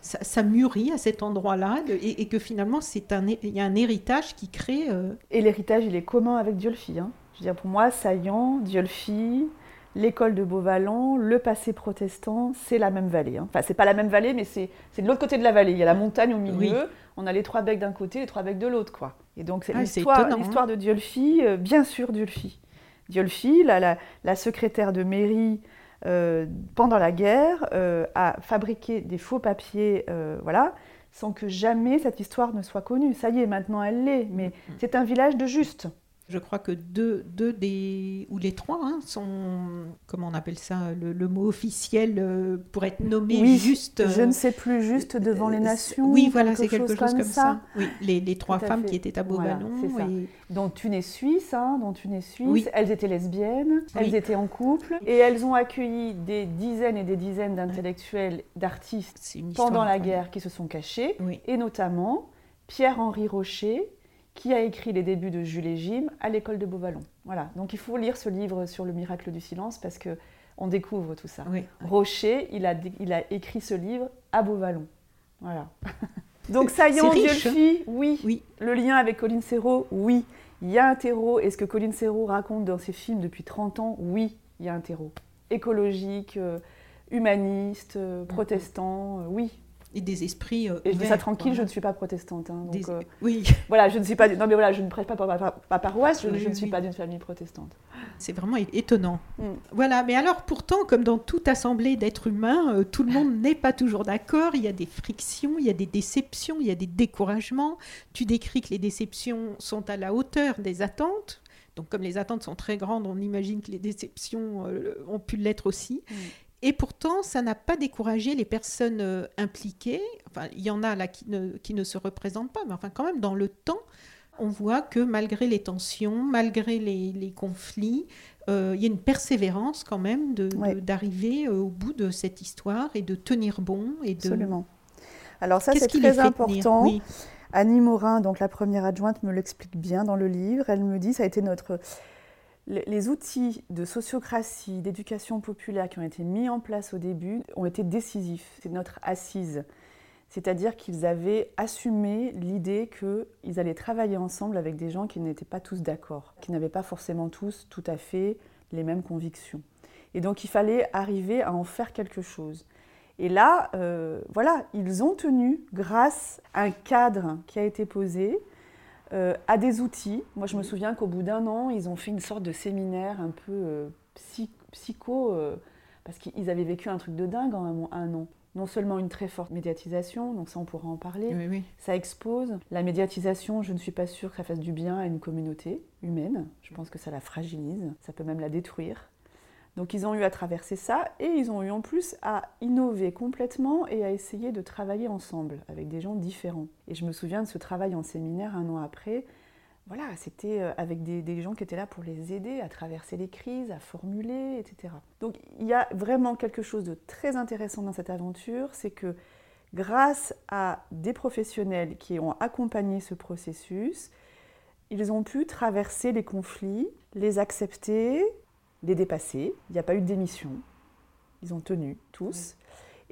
ça, ça mûrit à cet endroit-là et, et que finalement c'est un, il y a un héritage qui crée... euh, Et l'héritage, il est commun avec Diolfi. hein. Je veux dire, pour moi, Saillant, Diolfi, l'école de Beauvalon, le passé protestant, c'est la même vallée. hein. Enfin, c'est pas la même vallée, mais c'est c'est de l'autre côté de la vallée. Il y a la montagne au milieu, Oui. on a les trois becs d'un côté, les trois becs de l'autre, quoi. Et donc, c'est Ah, l'histoire hein. l'histoire de Diolfi, euh, bien sûr Diolfi. Diolfi, la, la- la secrétaire de mairie euh, pendant la guerre, euh, a fabriqué des faux papiers, euh, voilà, sans que jamais cette histoire ne soit connue. Ça y est, maintenant elle l'est, mais Mm. c'est un village de juste. Je crois que deux, deux des, ou les trois, hein, sont, comment on appelle ça, le, le mot officiel euh, pour être nommé Oui, juste. Je euh, ne sais plus, juste devant les euh, nations. Oui, voilà, c'est quelque chose, comme, comme ça. Oui, les, les trois femmes fait. qui étaient à Voilà, Beauvallon. ça. et- Dont une est suisse, hein, dont une est suisse. Oui. Elles étaient lesbiennes, elles Oui. étaient en couple, et elles ont accueilli des dizaines et des dizaines d'intellectuels, d'artistes pendant la guerre qui se sont cachés, Oui. et notamment Pierre-Henri Rocher, qui a écrit les débuts de Jules et Jim à l'école de Beauvallon. Voilà, donc il faut lire ce livre sur le miracle du silence parce que on découvre tout ça. Oui. Rocher, il a, il a écrit ce livre à Beauvallon. Voilà. Donc c'est riche, hein. Diolfi, oui. Oui. Le lien avec Colline Serrault, oui. Il y a un terreau. Et ce que Colline Serrault raconte dans ses films depuis 30 ans, oui, il y a un terreau. Écologique, euh, humaniste, euh, protestant, euh, oui. Et des esprits. euh, Et je dis ça tranquille, quoi. je ne suis pas protestante. hein, donc, Des- euh, Oui, voilà, je ne suis pas. Non, mais voilà, je ne prête pas par ma paroisse, je, Oui, je ne suis pas d'une famille protestante. c'est vraiment étonnant. Mm. Voilà, mais alors pourtant, comme dans toute assemblée d'êtres humains, euh, tout le monde n'est pas toujours d'accord. Il y a des frictions, il y a des déceptions, il y a des découragements. Tu décris que les déceptions sont à la hauteur des attentes. Donc, comme les attentes sont très grandes, on imagine que les déceptions ont pu l'être aussi. Mm. Et pourtant, ça n'a pas découragé les personnes euh, impliquées. Enfin, il y en a là qui ne, qui ne se représentent pas, mais enfin, quand même, dans le temps, on voit que malgré les tensions, malgré les, les conflits, euh, il y a une persévérance quand même Ouais. d'arriver euh, au bout de cette histoire et de tenir bon. Et de... Absolument. Alors ça, c'est les très important. Oui. Annie Morin, donc la première adjointe, me l'explique bien dans le livre. Elle me dit ça a été notre les outils de sociocratie, d'éducation populaire qui ont été mis en place au début ont été décisifs. C'est notre assise. C'est-à-dire qu'ils avaient assumé l'idée qu'ils allaient travailler ensemble avec des gens qui n'étaient pas tous d'accord, qui n'avaient pas forcément tous tout à fait les mêmes convictions. Et donc il fallait arriver à en faire quelque chose. Et là, euh, voilà, ils ont tenu, grâce à un cadre qui a été posé, euh, à des outils. Moi, je me souviens qu'au bout d'un an, ils ont fait une sorte de séminaire un peu euh, psy- psycho, euh, parce qu'ils avaient vécu un truc de dingue en un, un an. Non seulement une très forte médiatisation, donc ça on pourra en parler, Oui, oui. ça expose. La médiatisation, je ne suis pas sûre que ça fasse du bien à une communauté humaine. Je pense que ça la fragilise, ça peut même la détruire. Donc ils ont eu à traverser ça et ils ont eu en plus à innover complètement et à essayer de travailler ensemble avec des gens différents. Et je me souviens de ce travail en séminaire un an après. Voilà, c'était euh, avec des, des gens qui étaient là pour les aider à traverser les crises, à formuler, etc. Donc il y a vraiment quelque chose de très intéressant dans cette aventure, c'est que grâce à des professionnels qui ont accompagné ce processus, ils ont pu traverser les conflits, les accepter, les dépasser. Il n'y a pas eu de démission. Ils ont tenu tous.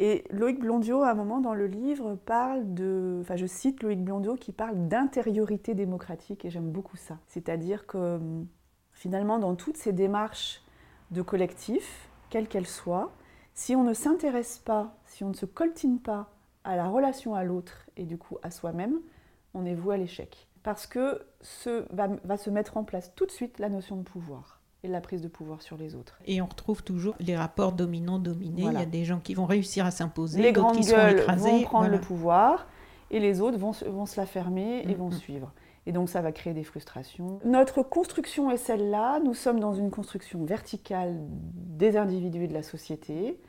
Et Loïc Blondiot, à un moment dans le livre, parle de. Enfin, je cite Loïc Blondiot qui parle d'intériorité démocratique et j'aime beaucoup ça. C'est-à-dire que hum, finalement, dans toutes ces démarches de collectif, quelles qu'elles soient, si on ne s'intéresse pas, si on ne se coltine pas à la relation à l'autre et du coup à soi-même, on est voué à l'échec. Parce que ce, va, va se mettre en place tout de suite la notion de pouvoir et la prise de pouvoir sur les autres. Et on retrouve toujours les rapports dominants-dominés. Voilà. Il y a des gens qui vont réussir à s'imposer, Les grandes qui gueules écrasés. vont prendre Voilà. le pouvoir et les autres vont, se- vont se la fermer et Mm, vont mm. suivre. Et donc ça va créer des frustrations. Notre construction est celle-là. Nous sommes dans une construction verticale des individus et de la société.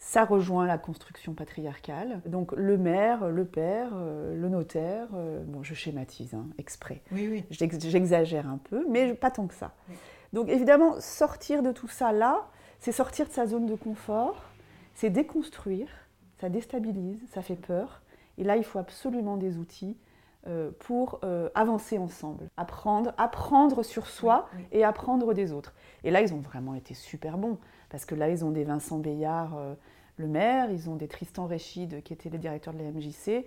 Ça rejoint la construction patriarcale. Donc le maire, le père, euh, le notaire, euh, bon je schématise hein, exprès. Oui, oui. J'ex- J'exagère un peu, mais pas tant que ça. Donc évidemment, sortir de tout ça là, c'est sortir de sa zone de confort, c'est déconstruire, ça déstabilise, ça fait peur. Et là, il faut absolument des outils euh, pour euh, avancer ensemble, apprendre, apprendre sur soi Oui, oui. et apprendre des autres. Et là, ils ont vraiment été super bons, parce que là, ils ont des Vincent Bayard, euh, le maire, ils ont des Tristan Réchid, qui était le directeur de la MJC.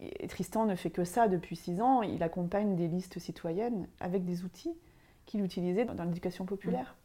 Et Tristan ne fait que ça depuis six ans, il accompagne des listes citoyennes avec des outils qu'il utilisait dans dans l'éducation populaire.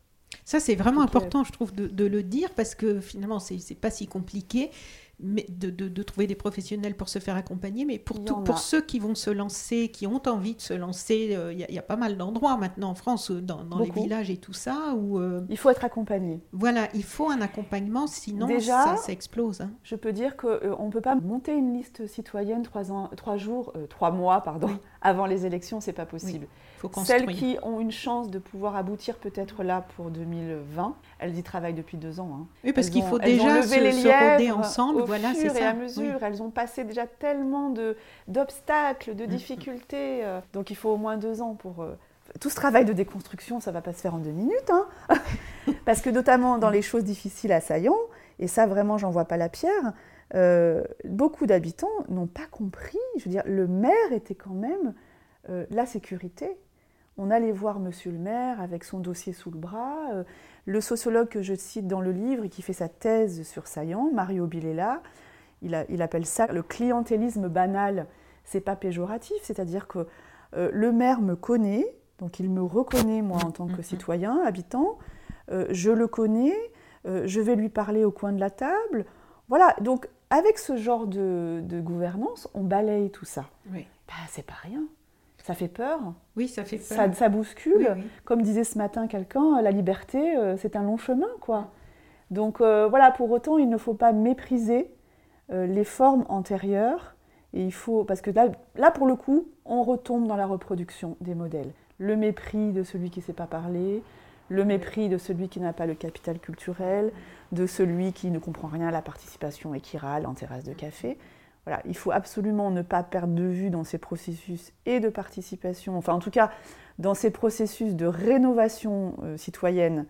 Ça, c'est vraiment euh, important, je trouve, de, de le dire parce que finalement, c'est pas si compliqué mais de, de- de trouver des professionnels pour se faire accompagner. Mais pour, tout- pour ceux qui vont se lancer, qui ont envie de se lancer, euh, il y, a- il y a pas mal d'endroits maintenant en France, euh, dans, dans les villages et tout ça, où euh, Il faut être accompagné. voilà, il faut un accompagnement, sinon Déjà, ça, ça explose. hein. Je peux dire qu'on ne peut pas monter une liste citoyenne trois, ans, trois jours, trois mois pardon, Oui. avant les élections, c'est pas possible. Faut. Celles qui ont une chance de pouvoir aboutir peut-être là pour 2020, elles y travaillent depuis deux ans. hein. Oui, parce qu'il faut déjà se, les se roder lièvres ensemble. Au voilà, fur et ça. à mesure, Oui. elles ont passé déjà tellement d'obstacles, de, difficultés. euh, donc il faut au moins deux ans pour. euh, Tout ce travail de déconstruction, ça va pas se faire en deux minutes. hein. Parce que notamment dans les choses difficiles à Saillant, et ça vraiment j'en vois pas la pierre, euh, beaucoup d'habitants n'ont pas compris. Je veux dire, le maire était quand même euh, la sécurité. On allait voir monsieur le maire avec son dossier sous le bras. euh, le sociologue que je cite dans le livre et qui fait sa thèse sur Saillant, Mario Bilela, il, a- il appelle ça le clientélisme banal. C'est pas péjoratif, c'est-à-dire que euh, le maire me connaît, donc il me reconnaît moi en tant que citoyen, habitant, euh, je le connais, euh, je vais lui parler au coin de la table. Voilà, donc avec ce genre de, de gouvernance, on balaye tout ça. Oui. Bah, c'est pas rien. Ça fait peur, Oui, ça fait peur. ça, ça bouscule. Oui, oui. Comme disait ce matin quelqu'un, la liberté, euh, c'est un long chemin, quoi. Donc euh, voilà, pour autant, il ne faut pas mépriser euh, les formes antérieures. Et il faut, parce que là, là, pour le coup, on retombe dans la reproduction des modèles. Le mépris de celui qui ne sait pas parler, le mépris de celui qui n'a pas le capital culturel, de celui qui ne comprend rien à la participation et qui râle en terrasse de café. Voilà, il faut absolument ne pas perdre de vue dans ces processus et de participation, enfin en tout cas dans ces processus de rénovation euh, citoyenne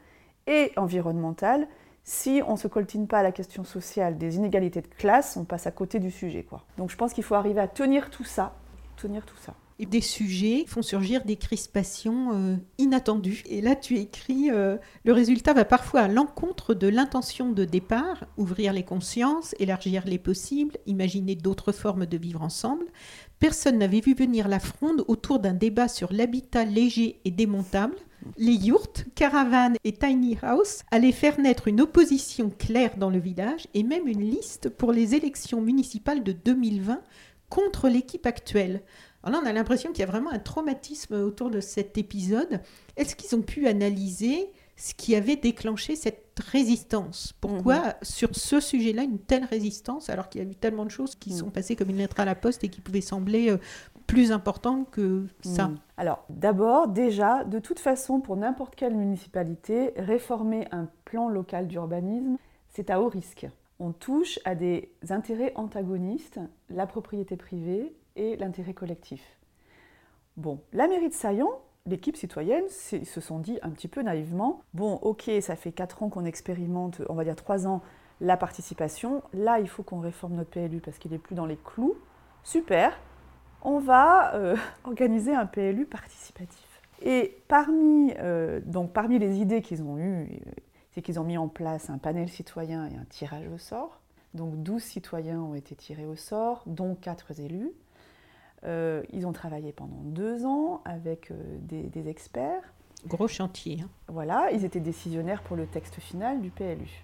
et environnementale, si on ne se coltine pas à la question sociale des inégalités de classe, on passe à côté du sujet. Donc je pense qu'il faut arriver à tenir tout ça, tenir tout ça. Des sujets font surgir des crispations euh, inattendues. Et là, tu écris euh, Le résultat va parfois à l'encontre de l'intention de départ, ouvrir les consciences, élargir les possibles, imaginer d'autres formes de vivre ensemble. Personne n'avait vu venir la fronde autour d'un débat sur l'habitat léger et démontable. Les yurts, caravanes et tiny house allaient faire naître une opposition claire dans le village et même une liste pour les élections municipales de 2020 contre l'équipe actuelle. Alors là, on a l'impression qu'il y a vraiment un traumatisme autour de cet épisode. Est-ce qu'ils ont pu analyser ce qui avait déclenché cette résistance? Pourquoi, sur ce sujet-là, une telle résistance, alors qu'il y a eu tellement de choses qui Mhm. sont passées comme une lettre à la poste et qui pouvaient sembler euh, plus importantes que ça? Mm. Alors, d'abord, déjà, de toute façon, pour n'importe quelle municipalité, réformer un plan local d'urbanisme, c'est à haut risque. On touche à des intérêts antagonistes, la propriété privée et l'intérêt collectif. Bon, la mairie de Saillant, l'équipe citoyenne, se sont dit un petit peu naïvement, bon, ok, ça fait 4 ans qu'on expérimente, on va dire 3 ans, la participation, là, il faut qu'on réforme notre PLU parce qu'il n'est plus dans les clous. Super, on va euh, organiser un PLU participatif. Et parmi, euh, donc parmi les idées qu'ils ont eues, euh, c'est qu'ils ont mis en place un panel citoyen et un tirage au sort. Donc 12 citoyens ont été tirés au sort, dont 4 élus. Euh, ils ont travaillé pendant deux ans avec des, des, experts. Gros chantier. Hein. Voilà, ils étaient décisionnaires pour le texte final du PLU.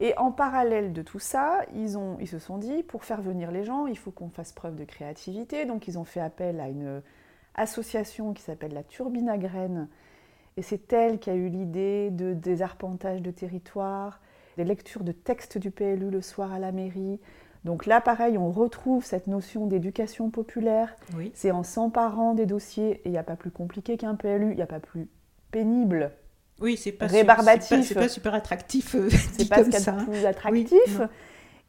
Et en parallèle de tout ça, ils, ont, ils se sont dit, pour faire venir les gens, il faut qu'on fasse preuve de créativité. Donc ils ont fait appel à une association qui s'appelle la Turbine à Graines. Et c'est elle qui a eu l'idée de, des arpentages de territoire, des lectures de textes du PLU le soir à la mairie. Donc là, pareil, on retrouve cette notion d'éducation populaire. C'est en s'emparant des dossiers, et il n'y a pas plus compliqué qu'un PLU, il n'y a pas plus pénible. Oui, c'est pas rébarbatif. C'est pas, super attractif. Euh, c'est pas ce qu'il y a de plus attractif.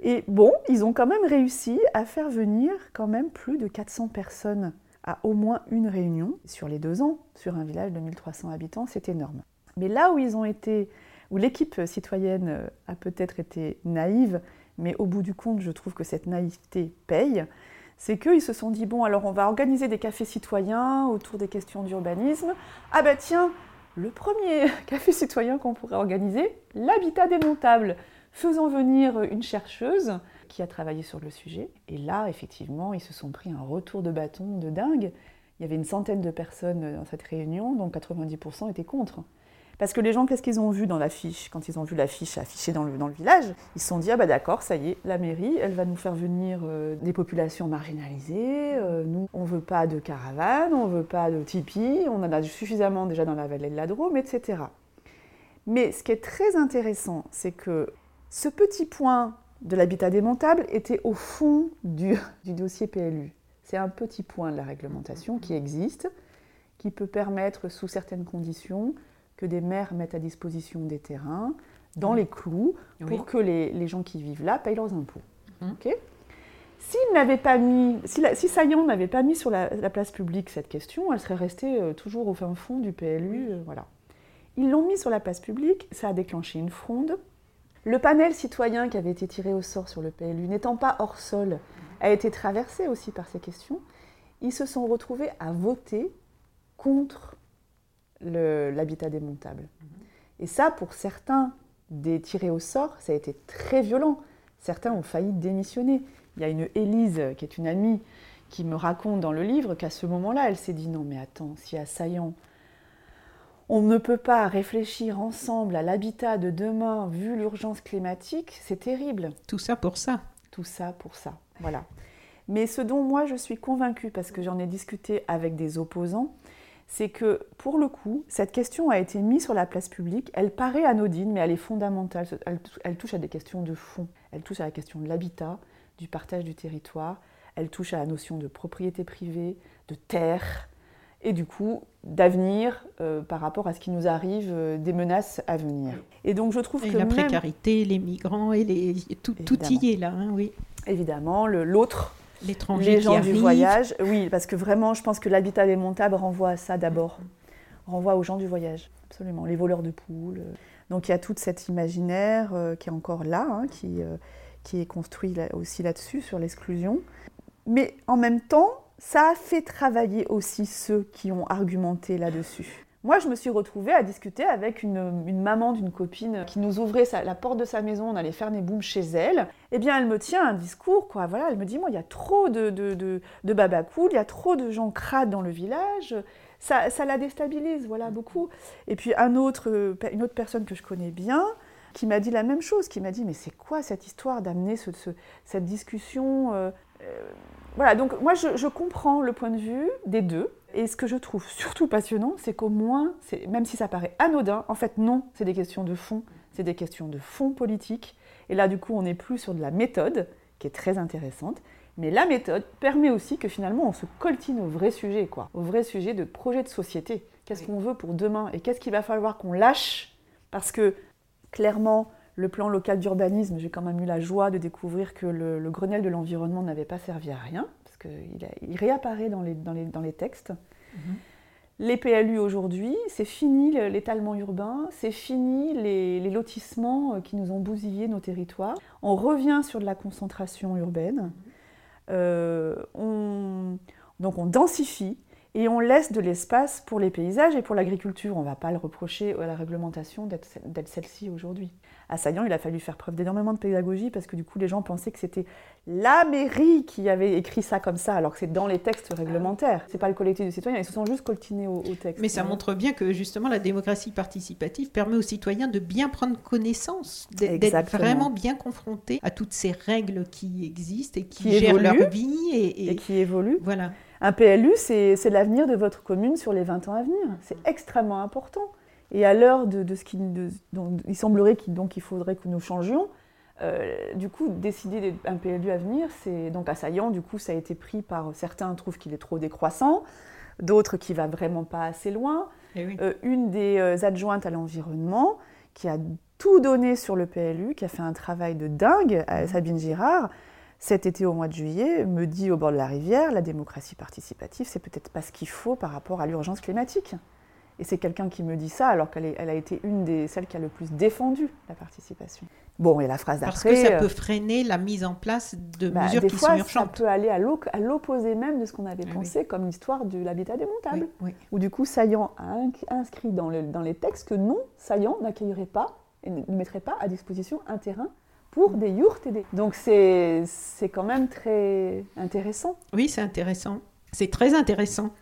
et bon, ils ont quand même réussi à faire venir quand même plus de 400 personnes à au moins une réunion sur les deux ans sur un village de 1300 habitants, c'est énorme. Mais là où ils ont été, où l'équipe citoyenne euh, a peut-être été naïve, mais au bout du compte, je trouve que cette naïveté paye, c'est qu'ils se sont dit bon, alors on va organiser des cafés citoyens autour des questions d'urbanisme. Ah bah tiens, le premier café citoyen qu'on pourrait organiser, l'habitat démontable. Faisons venir une chercheuse qui a travaillé sur le sujet. Et là, effectivement, ils se sont pris un retour de bâton de dingue. Il y avait une centaine de personnes dans cette réunion, dont 90% étaient contre. Parce que les gens, qu'est-ce qu'ils ont vu dans l'affiche? Quand ils ont vu l'affiche affichée dans le, village, ils se sont dit, ah bah d'accord, ça y est, la mairie, elle va nous faire venir euh, des populations marginalisées, euh, nous, on veut pas de caravanes, on veut pas de tipi, on en a suffisamment déjà dans la vallée de la Drôme, etc. Mais ce qui est très intéressant, c'est que ce petit point de l'habitat démontable était au fond du, dossier PLU. C'est un petit point de la réglementation qui existe, qui peut permettre, sous certaines conditions, que des maires mettent à disposition des terrains dans les clous pour que les, gens qui vivent là payent leurs impôts. Mhm. S'il n'avait pas mis, si, si Saillon n'avait pas mis sur la, place publique cette question, elle serait restée euh, toujours au fin fond du PLU. Euh, voilà. Ils l'ont mis sur la place publique, ça a déclenché une fronde. Le panel citoyen qui avait été tiré au sort sur le PLU, n'étant pas hors sol, a été traversé aussi par ces questions. Ils se sont retrouvés à voter contre l'habitat démontable. Et ça, pour certains des tirés au sort, ça a été très violent. Certains ont failli démissionner. Il y a une Élise, qui est une amie, qui me raconte dans le livre qu'à ce moment-là, elle s'est dit non mais attends, si assaillant on ne peut pas réfléchir ensemble à l'habitat de demain vu l'urgence climatique, c'est terrible. Tout ça pour ça. Tout ça pour ça. Voilà. Mais ce dont moi je suis convaincue, parce que j'en ai discuté avec des opposants, c'est que pour le coup, cette question a été mise sur la place publique. Elle paraît anodine, mais elle est fondamentale. Elle, touche à des questions de fond. Elle touche à la question de l'habitat, du partage du territoire. Elle touche à la notion de propriété privée, de terre, et du coup d'avenir euh, par rapport à ce qui nous arrive, euh, des menaces à venir. Et donc je trouve que la précarité, les migrants et les tout, tout y est là, hein, oui. Évidemment, l'autre, les gens du voyage, oui, parce que vraiment, je pense que l'habitat démontable renvoie à ça d'abord, renvoie aux gens du voyage, absolument, les voleurs de poules. Euh. Donc il y a tout cet imaginaire qui est encore là, hein, qui, qui est construit aussi là-dessus sur l'exclusion. Mais en même temps, ça a fait travailler aussi ceux qui ont argumenté là-dessus. Moi, je me suis retrouvée à discuter avec une, maman d'une copine qui nous ouvrait la porte de sa maison, on allait faire des booms chez elle. Eh bien, elle me tient un discours, quoi. Voilà, elle me dit, moi, il y a trop de, de, de, il y a trop de gens crades dans le village. Ça, la déstabilise, voilà, beaucoup. Et puis, un autre, une autre personne que je connais bien, qui m'a dit la même chose, qui m'a dit, mais c'est quoi cette histoire d'amener cette discussion euh, euh, voilà, donc moi je, comprends le point de vue des deux. Et ce que je trouve surtout passionnant, c'est qu'au moins, même si ça paraît anodin, en fait non, c'est des questions de fond, c'est des questions de fond politique. Et là, du coup, on n'est plus sur de la méthode, qui est très intéressante. Mais la méthode permet aussi que finalement, on se coltine au vrai sujet, quoi. Au vrai sujet de projet de société. Qu'est-ce qu'on veut pour demain Et qu'est-ce qu'il va falloir qu'on lâche? Parce que, clairement, le plan local d'urbanisme, j'ai quand même eu la joie de découvrir que le, Grenelle de l'environnement n'avait pas servi à rien, parce qu'il il réapparaît dans les, dans les, dans les textes. Mhm. Les PLU aujourd'hui, c'est fini l'étalement urbain, c'est fini les, lotissements euh, qui nous ont bousillé nos territoires. On revient sur de la concentration urbaine. Mhm. Euh, on, donc on densifie. et on laisse de l'espace pour les paysages et pour l'agriculture. On ne va pas le reprocher à la réglementation d'être celle-ci aujourd'hui. À Saillant, il a fallu faire preuve d'énormément de pédagogie parce que du coup, les gens pensaient que c'était la mairie qui avait écrit ça comme ça, alors que c'est dans les textes réglementaires. C'est pas le collectif de citoyens, ils se sont juste coltinés au, texte. Mais ça montre bien que justement la démocratie participative permet aux citoyens de bien prendre connaissance, d'être vraiment bien confrontés à toutes ces règles qui existent et qui, gèrent leur vie et, et qui évoluent. Voilà. Un PLU, c'est l'avenir de votre commune sur les 20 ans à venir. C'est extrêmement important. Et à l'heure de, ce qui, dont il semblerait qu'il faudrait que nous changions, euh, du coup, décider d'un PLU à venir, c'est donc assaillant. Du coup, ça a été pris par certains trouvent qu'il est trop décroissant, d'autres qui va vraiment pas assez loin. Eh euh, une des euh, adjointes à l'environnement qui a tout donné sur le PLU, qui a fait un travail de dingue, mmh. Sabine Girard, cet été au mois de juillet, me dit au bord de la rivière, la démocratie participative, c'est peut-être pas ce qu'il faut par rapport à l'urgence climatique. Et c'est quelqu'un qui me dit ça alors qu'elle elle a été une des celles qui a le plus défendu la participation. Bon, et la phrase d'après... Parce que ça peut euh, freiner la mise en place de bah, mesures qui fois, sont urgentes. ça peut aller à l'opposé même de ce qu'on avait ah pensé, comme l'histoire de l'habitat démontable. Oui, Où du coup, Saillant a inscrit dans, dans les textes que non, Saillant n'accueillerait pas et ne mettrait pas à disposition un terrain pour des yurts et des... Donc c'est quand même très intéressant. Oui, c'est intéressant. C'est très intéressant.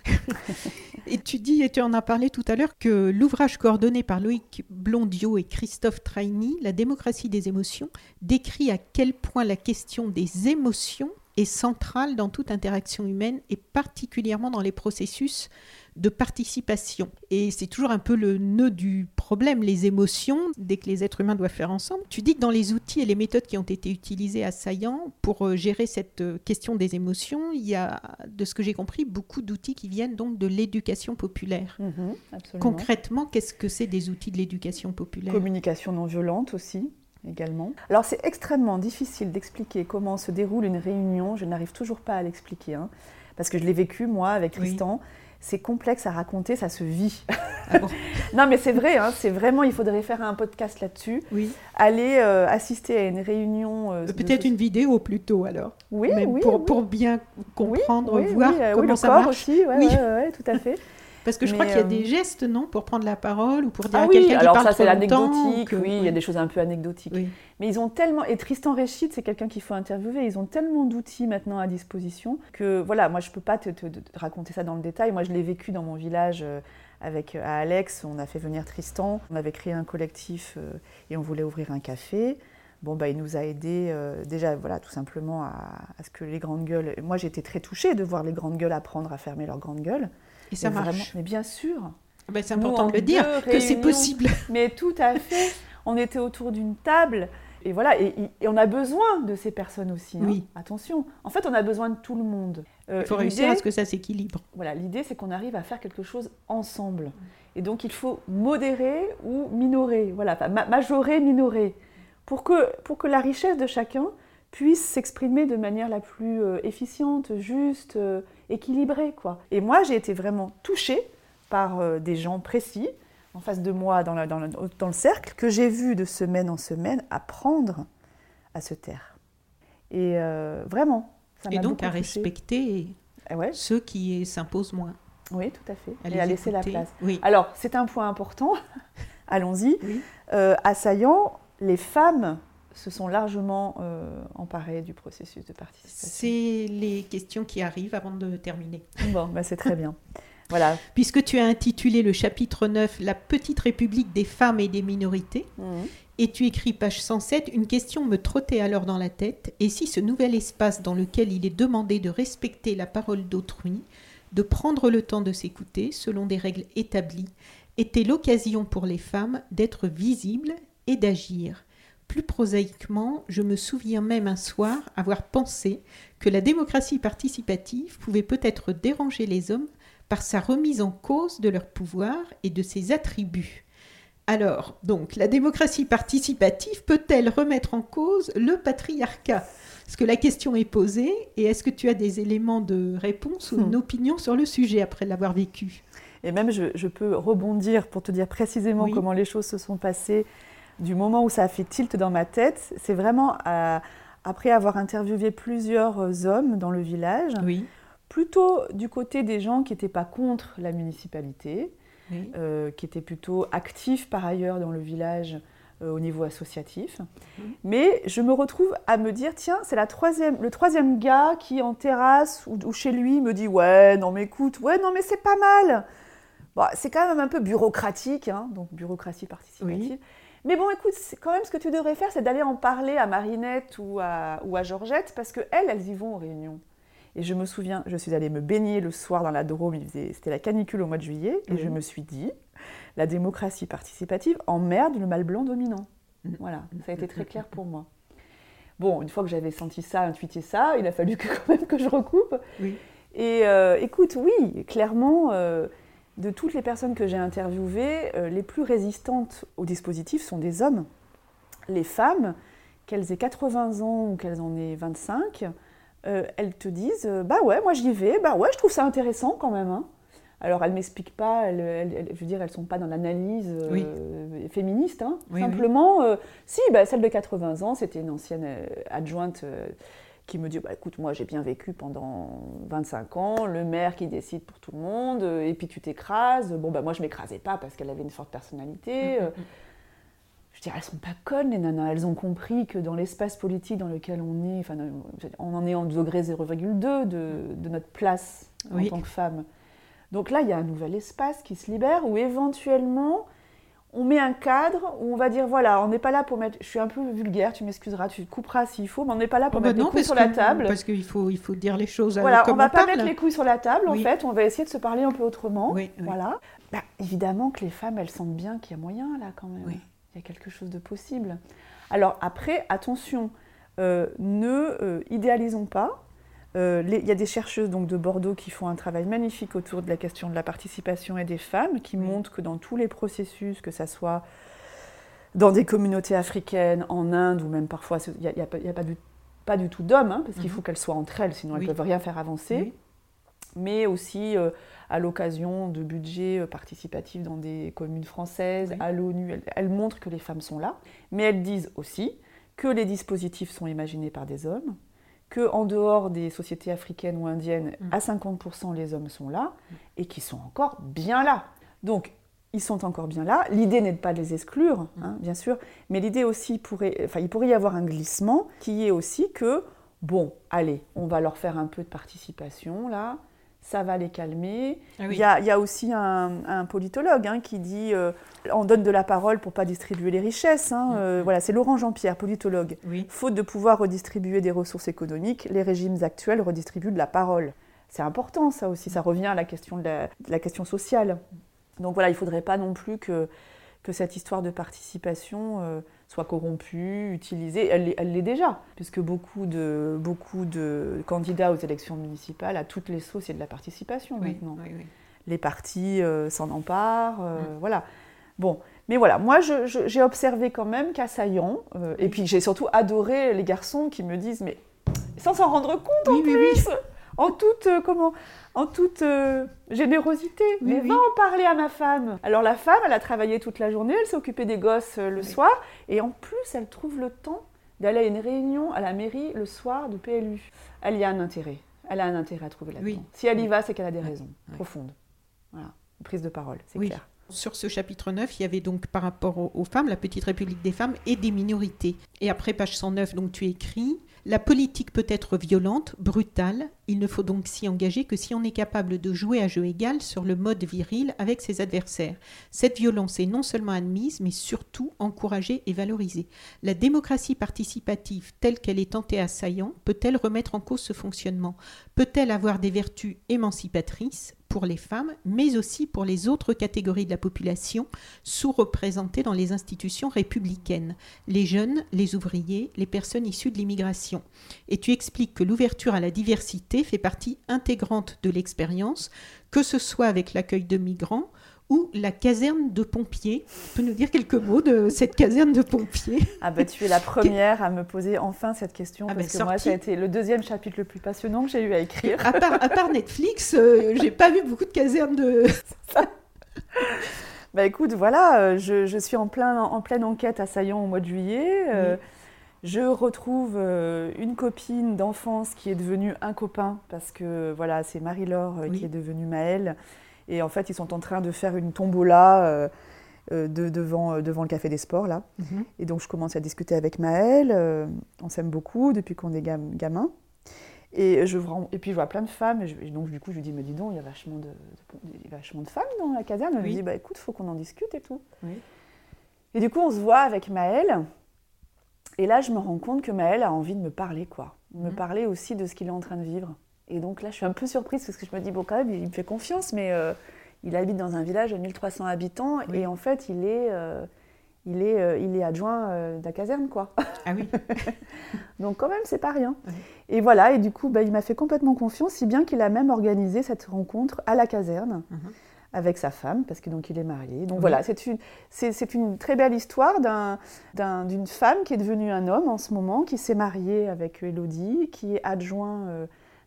et tu dis, et tu en as parlé tout à l'heure, que l'ouvrage coordonné par Loïc Blondiot et Christophe Traini, La démocratie des émotions, décrit à quel point la question des émotions est centrale dans toute interaction humaine et particulièrement dans les processus de participation. Et c'est toujours un peu le nœud du problème, les émotions, dès que les êtres humains doivent faire ensemble. Tu dis que dans les outils et les méthodes qui ont été utilisés à Saillant pour euh, gérer cette euh, question des émotions, il y a, de ce que j'ai compris, beaucoup d'outils qui viennent donc de l'éducation populaire. Mhm, Concrètement, qu'est-ce que c'est des outils de l'éducation populaire? Communication non violente aussi également. Alors c'est extrêmement difficile d'expliquer comment se déroule une réunion, je n'arrive toujours pas à l'expliquer, hein, parce que je l'ai vécu moi avec Tristan c'est complexe à raconter, ça se vit. Ah non, mais c'est vrai, hein, c'est vraiment, il faudrait faire un podcast là-dessus. Oui. Aller euh, assister à une réunion. Euh, Peut-être une vidéo plutôt alors. Oui, oui, pour, pour bien comprendre, voir euh, comment le ça corps marche. aussi, oui, tout à fait. Parce que je crois qu'il y a des gestes, non, pour prendre la parole ou pour dire ah à quelqu'un qui alors parle ça c'est l'anecdotique, oui, il y a des choses un peu anecdotiques. Mais ils ont tellement, et Tristan Réchid, c'est quelqu'un qu'il faut interviewer, ils ont tellement d'outils maintenant à disposition que voilà, moi je peux pas te, raconter ça dans le détail. Moi je l'ai vécu dans mon village euh, avec euh, à Alex, on a fait venir Tristan, on avait créé un collectif euh, et on voulait ouvrir un café. Bon, bah, il nous a aidés déjà, voilà, tout simplement à, à, ce que les grandes gueules. Moi, j'étais très touchée de voir les grandes gueules apprendre à fermer leurs grandes gueules. Et ça marche. mais bien sûr. Ah ben, c'est important de le dire, que c'est possible. Mais tout à fait. On était autour d'une table. Et voilà, et, on a besoin de ces personnes aussi. Hein. Oui. Attention. En fait, on a besoin de tout le monde. Euh, il faut réussir à ce que ça s'équilibre. Voilà, l'idée, c'est qu'on arrive à faire quelque chose ensemble. Et donc, il faut modérer ou minorer. Voilà, majorer, minorer. Pour que, pour que la richesse de chacun puisse s'exprimer de manière la plus euh, efficiente, juste, euh, équilibrée. Quoi. Et moi, j'ai été vraiment touchée par des gens précis en face de moi dans, dans, le, dans le, cercle que j'ai vu de semaine en semaine apprendre à se taire. Et euh, vraiment, ça Et donc à respecter eh ouais. ceux qui s'imposent moins. Oui, tout à fait. et à laisser la place. Oui. Alors, c'est un point important. Allons-y. Euh, assaillant, les femmes se sont largement euh, emparées du processus de participation. C'est les questions qui arrivent avant de terminer. Bon, bah c'est très bien. Puisque tu as intitulé le chapitre 9 La petite république des femmes et des minorités, mmh. et tu écris page 107, une question me trottait alors dans la tête, et si ce nouvel espace dans lequel il est demandé de respecter la parole d'autrui, de prendre le temps de s'écouter selon des règles établies, était l'occasion pour les femmes d'être visibles et d'agir. Plus prosaïquement, je me souviens même un soir avoir pensé que la démocratie participative pouvait peut-être déranger les hommes par sa remise en cause de leur pouvoir et de ses attributs. Alors, donc, la démocratie participative peut-elle remettre en cause le patriarcat? Est-ce que la question est posée et est-ce que tu as des éléments de réponse ou une hmm. opinion sur le sujet après l'avoir vécu? Et même, je, peux rebondir pour te dire précisément comment les choses se sont passées du moment où ça a fait tilt dans ma tête. C'est vraiment après avoir interviewé plusieurs hommes dans le village. Oui plutôt du côté des gens qui n'étaient pas contre la municipalité, euh, qui étaient plutôt actifs par ailleurs dans le village euh, au niveau associatif. Mhm. Mais je me retrouve à me dire, tiens, c'est troisième, le troisième gars qui en terrasse ou, chez lui me dit, ouais, non mais écoute, ouais, non mais c'est pas mal. Bon, c'est quand même un peu bureaucratique, hein, donc bureaucratie participative. Mais bon, écoute, quand même ce que tu devrais faire, c'est d'aller en parler à Marinette ou à, ou à Georgette, parce qu'elles, elles y vont aux réunions. Et je me souviens, je suis allée me baigner le soir dans la Drôme, c'était la canicule au mois de juillet, et je mhm. me suis dit, la démocratie participative emmerde le mal blanc dominant. Mhm. Voilà, ça a été très clair pour moi. Bon, une fois que j'avais senti ça, intuité ça, il a fallu que, quand même que je recoupe. Et euh, écoute, oui, clairement, euh, de toutes les personnes que j'ai interviewées, euh, les plus résistantes au dispositif sont des hommes. Les femmes, qu'elles aient 80 ans ou qu'elles en aient 25, euh, elles te disent euh, Bah ouais, moi j'y vais, bah ouais, je trouve ça intéressant quand même. Hein. Alors elles ne m'expliquent pas, elles, je veux dire, elles ne sont pas dans l'analyse féministe. Hein. Simplement, si, bah, celle de 80 ans, c'était une ancienne adjointe qui me dit bah, écoute, moi j'ai bien vécu pendant 25 ans, le maire qui décide pour tout le monde, et puis tu t'écrases. Bon, bah moi je m'écrasais pas parce qu'elle avait une forte personnalité. Mm, mm, mm je dirais, elles sont pas connes, les nanas. Elles ont compris que dans l'espace politique dans lequel on est, enfin, on en est en degré 0,2 de, de, notre place en tant que femme. Donc là, il y a un nouvel espace qui se libère où éventuellement, on met un cadre où on va dire voilà, on n'est pas là pour mettre. Je suis un peu vulgaire, tu m'excuseras, tu couperas s'il faut, mais on n'est pas là pour oh, bah mettre les couilles sur la table. Parce qu'il faut, il faut dire les choses. Voilà, on on va pas mettre les couilles sur la table. En fait, on va essayer de se parler un peu autrement. voilà. Bah, évidemment que les femmes, elles sentent bien qu'il y a moyen là quand même il y a quelque chose de possible. Alors après, attention, euh, ne euh, idéalisons pas. Euh, il y a des chercheuses donc, de Bordeaux qui font un travail magnifique autour de la question de la participation et des femmes, qui montrent que dans tous les processus, que ce soit dans des communautés africaines, en Inde, ou même parfois, il n'y a, a, pas, du, pas, du, tout d'hommes, hein, parce qu'il mhm. faut qu'elles soient entre elles, sinon elles ne peuvent rien faire avancer. Mais aussi à l'occasion de budgets euh, participatifs dans des communes françaises, à l'ONU. Elles, montrent que les femmes sont là, mais elles disent aussi que les dispositifs sont imaginés par des hommes, que en dehors des sociétés africaines ou indiennes, mm. à 50% les hommes sont là et qu'ils sont encore bien là. Donc ils sont encore bien là. L'idée n'est pas de les exclure, mm. hein, bien sûr, mais l'idée aussi pourrait, enfin, il pourrait y avoir un glissement qui est aussi que bon, allez, on va leur faire un peu de participation là ça va les calmer. Ah il, y a, aussi un, politologue hein, qui dit euh, on donne de la parole pour pas distribuer les richesses. Hein, euh, voilà, c'est Laurent Jean-Pierre, politologue. Faute de pouvoir redistribuer des ressources économiques, les régimes actuels redistribuent de la parole. C'est important ça aussi, ça revient à la question, de la question sociale. Donc voilà, il ne faudrait pas non plus que que cette histoire de participation euh, soit corrompue, utilisée. Elle l'est déjà, puisque beaucoup de, beaucoup de candidats aux élections municipales, à toutes les sauces, il y a de la participation maintenant. Les partis euh, s'en emparent, euh, mm. voilà. Bon, mais voilà, moi j'ai observé quand même qu'à Saillant, et puis j'ai surtout adoré les garçons qui me disent, mais sans s'en rendre compte en plus en toute, euh, comment, en toute euh, générosité. mais va en parler à ma femme. Alors la femme, elle a travaillé toute la journée, elle s'est occupée des gosses euh, le soir, et en plus, elle trouve le temps d'aller à une réunion à la mairie le soir de PLU. Elle y a un intérêt. Elle a un intérêt à trouver là-dedans. Si elle y va, c'est qu'elle a des raisons profondes. Voilà, prise de parole, c'est clair. Sur ce chapitre 9, il y avait donc par rapport aux, femmes, la petite république des femmes et des minorités. Et après page 109, donc tu écris la politique peut être violente, brutale, il ne faut donc s'y engager que si on est capable de jouer à jeu égal sur le mode viril avec ses adversaires. Cette violence est non seulement admise, mais surtout encouragée et valorisée. La démocratie participative telle qu'elle est tentée à Saillant peut-elle remettre en cause ce fonctionnement? Peut-elle avoir des vertus émancipatrices? Pour les femmes, mais aussi pour les autres catégories de la population sous-représentées dans les institutions républicaines, les jeunes, les ouvriers, les personnes issues de l'immigration. Et tu expliques que l'ouverture à la diversité fait partie intégrante de l'expérience, que ce soit avec l'accueil de migrants ou la caserne de pompiers. Tu peux nous dire quelques mots de cette caserne de pompiers? Ah bah tu es la première à me poser enfin cette question ah parce bah, que moi ça a été le deuxième chapitre le plus passionnant que j'ai eu à écrire. À part, à part Netflix, euh, j'ai pas vu beaucoup de casernes de... bah écoute, voilà, euh, je, je, suis en, plein, en pleine enquête à Saillant au mois de juillet. Euh, Je retrouve euh, une copine d'enfance qui est devenue un copain parce que voilà, c'est Marie-Laure Oui. qui est devenue Maëlle. Et en fait, ils sont en train de faire une tombola euh, euh, de- devant, euh, devant le Café des Sports là. Mhm. Et donc, je commence à discuter avec Maëlle. on s'aime beaucoup depuis qu'on est gam- gamin. Et, je, et puis, je vois plein de femmes. Et, je- et donc, du coup, je lui dis, mais dis donc, il y a vachement de, de- il y a vachement de femmes dans la caserne. Elle Oui. me dit, bah écoute, faut qu'on en discute et tout. Oui. Et du coup, on se voit avec Maëlle. Et là, je me rends compte que Maëlle a envie de me parler, quoi. Me Mhm. parler aussi de ce qu'il est en train de vivre. Et donc là, je suis un peu surprise parce que je me dis, bon, quand même, il me fait confiance, mais euh, il habite dans un village de 1300 habitants. Oui. Et en fait, il est, euh, il est, euh, il est adjoint de la caserne, quoi. Ah oui. Donc quand même, c'est pas rien. Et voilà, et du coup, bah, il m'a fait complètement confiance, si bien qu'il a même organisé cette rencontre à la caserne Mhm. avec sa femme, parce que donc il est marié. Donc Oui. voilà, c'est une, c'est, une très belle histoire d'un, d'un- d'une femme qui est devenue un homme en ce moment, qui s'est mariée avec Elodie, qui est adjoint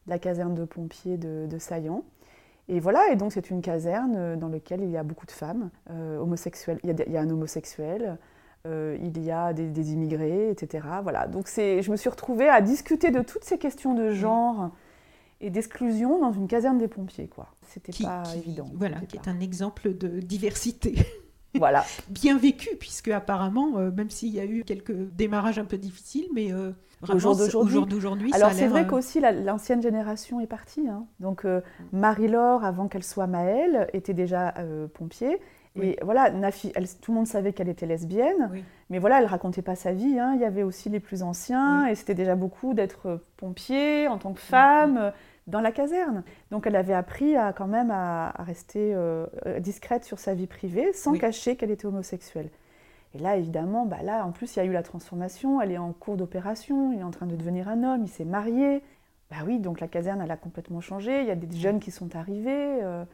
de la caserne de pompiers de, de Saillant. Et voilà, et donc c'est une caserne euh, dans laquelle il y a beaucoup de femmes euh, homosexuelles. Il y, a, des- il y a un homosexuel, euh, il y a des, des immigrés, etc. Voilà, donc c'est, je me suis retrouvée à discuter de toutes ces questions de genre et d'exclusion dans une caserne des pompiers, quoi. C'était pas qui- évident. Voilà, qui est un exemple de diversité. Voilà. Bien vécu, puisque apparemment, euh, même s'il y a eu quelques démarrages un peu difficiles, mais euh, vraiment, jour d'aujourd'hui. jour d'aujourd'hui, ça Alors c'est vrai euh, qu'aussi la- l'ancienne génération est partie. hein. Donc euh, Marie-Laure, avant qu'elle soit Maëlle, était déjà pompier. Et Oui. voilà, Nafi, elle- tout le monde savait qu'elle était lesbienne, Oui. mais voilà, elle racontait pas sa vie. hein. Il y avait aussi les plus anciens, et c'était déjà beaucoup d'être pompier en tant que femme euh, dans la caserne. Donc elle avait appris à quand même à, à rester euh, euh, discrète sur sa vie privée, sans Oui. cacher qu'elle était homosexuelle. Et là, évidemment, bah là, en plus, il y a eu la transformation. Elle est en cours d'opération. Il est en train de devenir un homme. Il s'est marié. Bah oui, donc la caserne, elle a complètement changé. Il y a des jeunes qui sont arrivés. euh,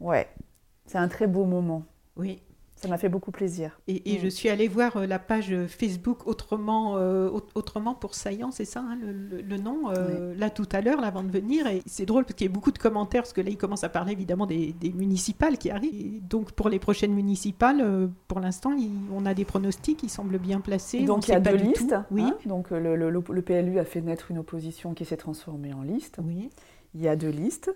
Ouais, c'est un très beau moment. Oui. Ça m'a fait beaucoup plaisir. Et, et Mm. je suis allée voir euh, la page Facebook autrement, euh, Aut- autrement pour Saillant, c'est ça hein, le, nom, euh, là tout à l'heure, là, avant de venir. Et c'est drôle parce qu'il y a beaucoup de commentaires, parce que là, il commence à parler évidemment des, des municipales qui arrivent. Et donc pour les prochaines municipales, pour l'instant, on a des pronostics qui semblent bien placés. on Donc il y a deux listes. Oui. hein. Donc le, le- le- le PLU a fait naître une opposition qui s'est transformée en liste. Oui. Il y a deux listes.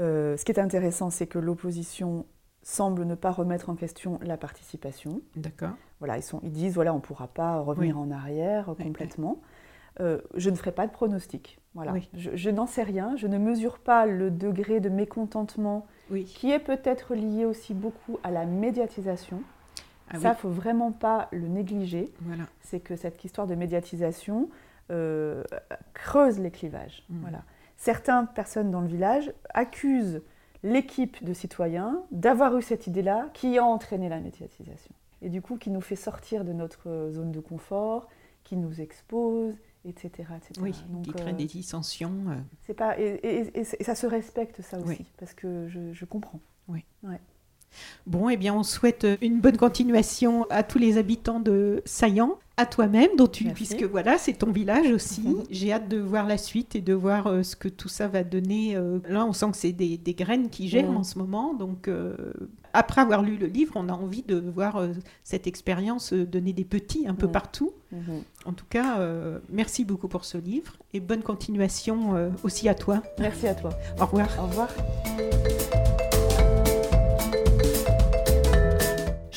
Euh, ce qui est intéressant, c'est que l'opposition semble ne pas remettre en question la participation. D'accord. Voilà, ils, sont, ils disent voilà, on ne pourra pas revenir Oui. en arrière Oui, complètement. Euh, je ne ferai pas de pronostic. Voilà. Je, je n'en sais rien. Je ne mesure pas le degré de mécontentement qui est peut-être lié aussi beaucoup à la médiatisation. Ah Ça, oui. faut vraiment pas le négliger. Voilà. C'est que cette histoire de médiatisation euh, creuse les clivages. Mhm. Voilà. Certaines personnes dans le village accusent l'équipe de citoyens d'avoir eu cette idée-là qui a entraîné la médiatisation. Et du coup, qui nous fait sortir de notre zone de confort, qui nous expose, etc. etc. Oui, Donc, qui crée euh, des dissensions. euh, c'est pas, et, et- et- et ça se respecte, ça aussi, Oui. parce que je, je comprends. Bon, eh bien, on souhaite une bonne continuation à tous les habitants de Saillant, à toi-même, dont tu, Merci. puisque voilà, c'est ton village aussi. J'ai hâte de voir la suite et de voir euh, ce que tout ça va donner. euh. Là, on sent que c'est des, des graines qui germent Mhm. en ce moment. Donc, euh, après avoir lu le livre, on a envie de voir cette expérience donner des petits un peu Mhm. partout. En tout cas, merci beaucoup pour ce livre et bonne continuation aussi à toi. Merci à toi. Au revoir. Au revoir.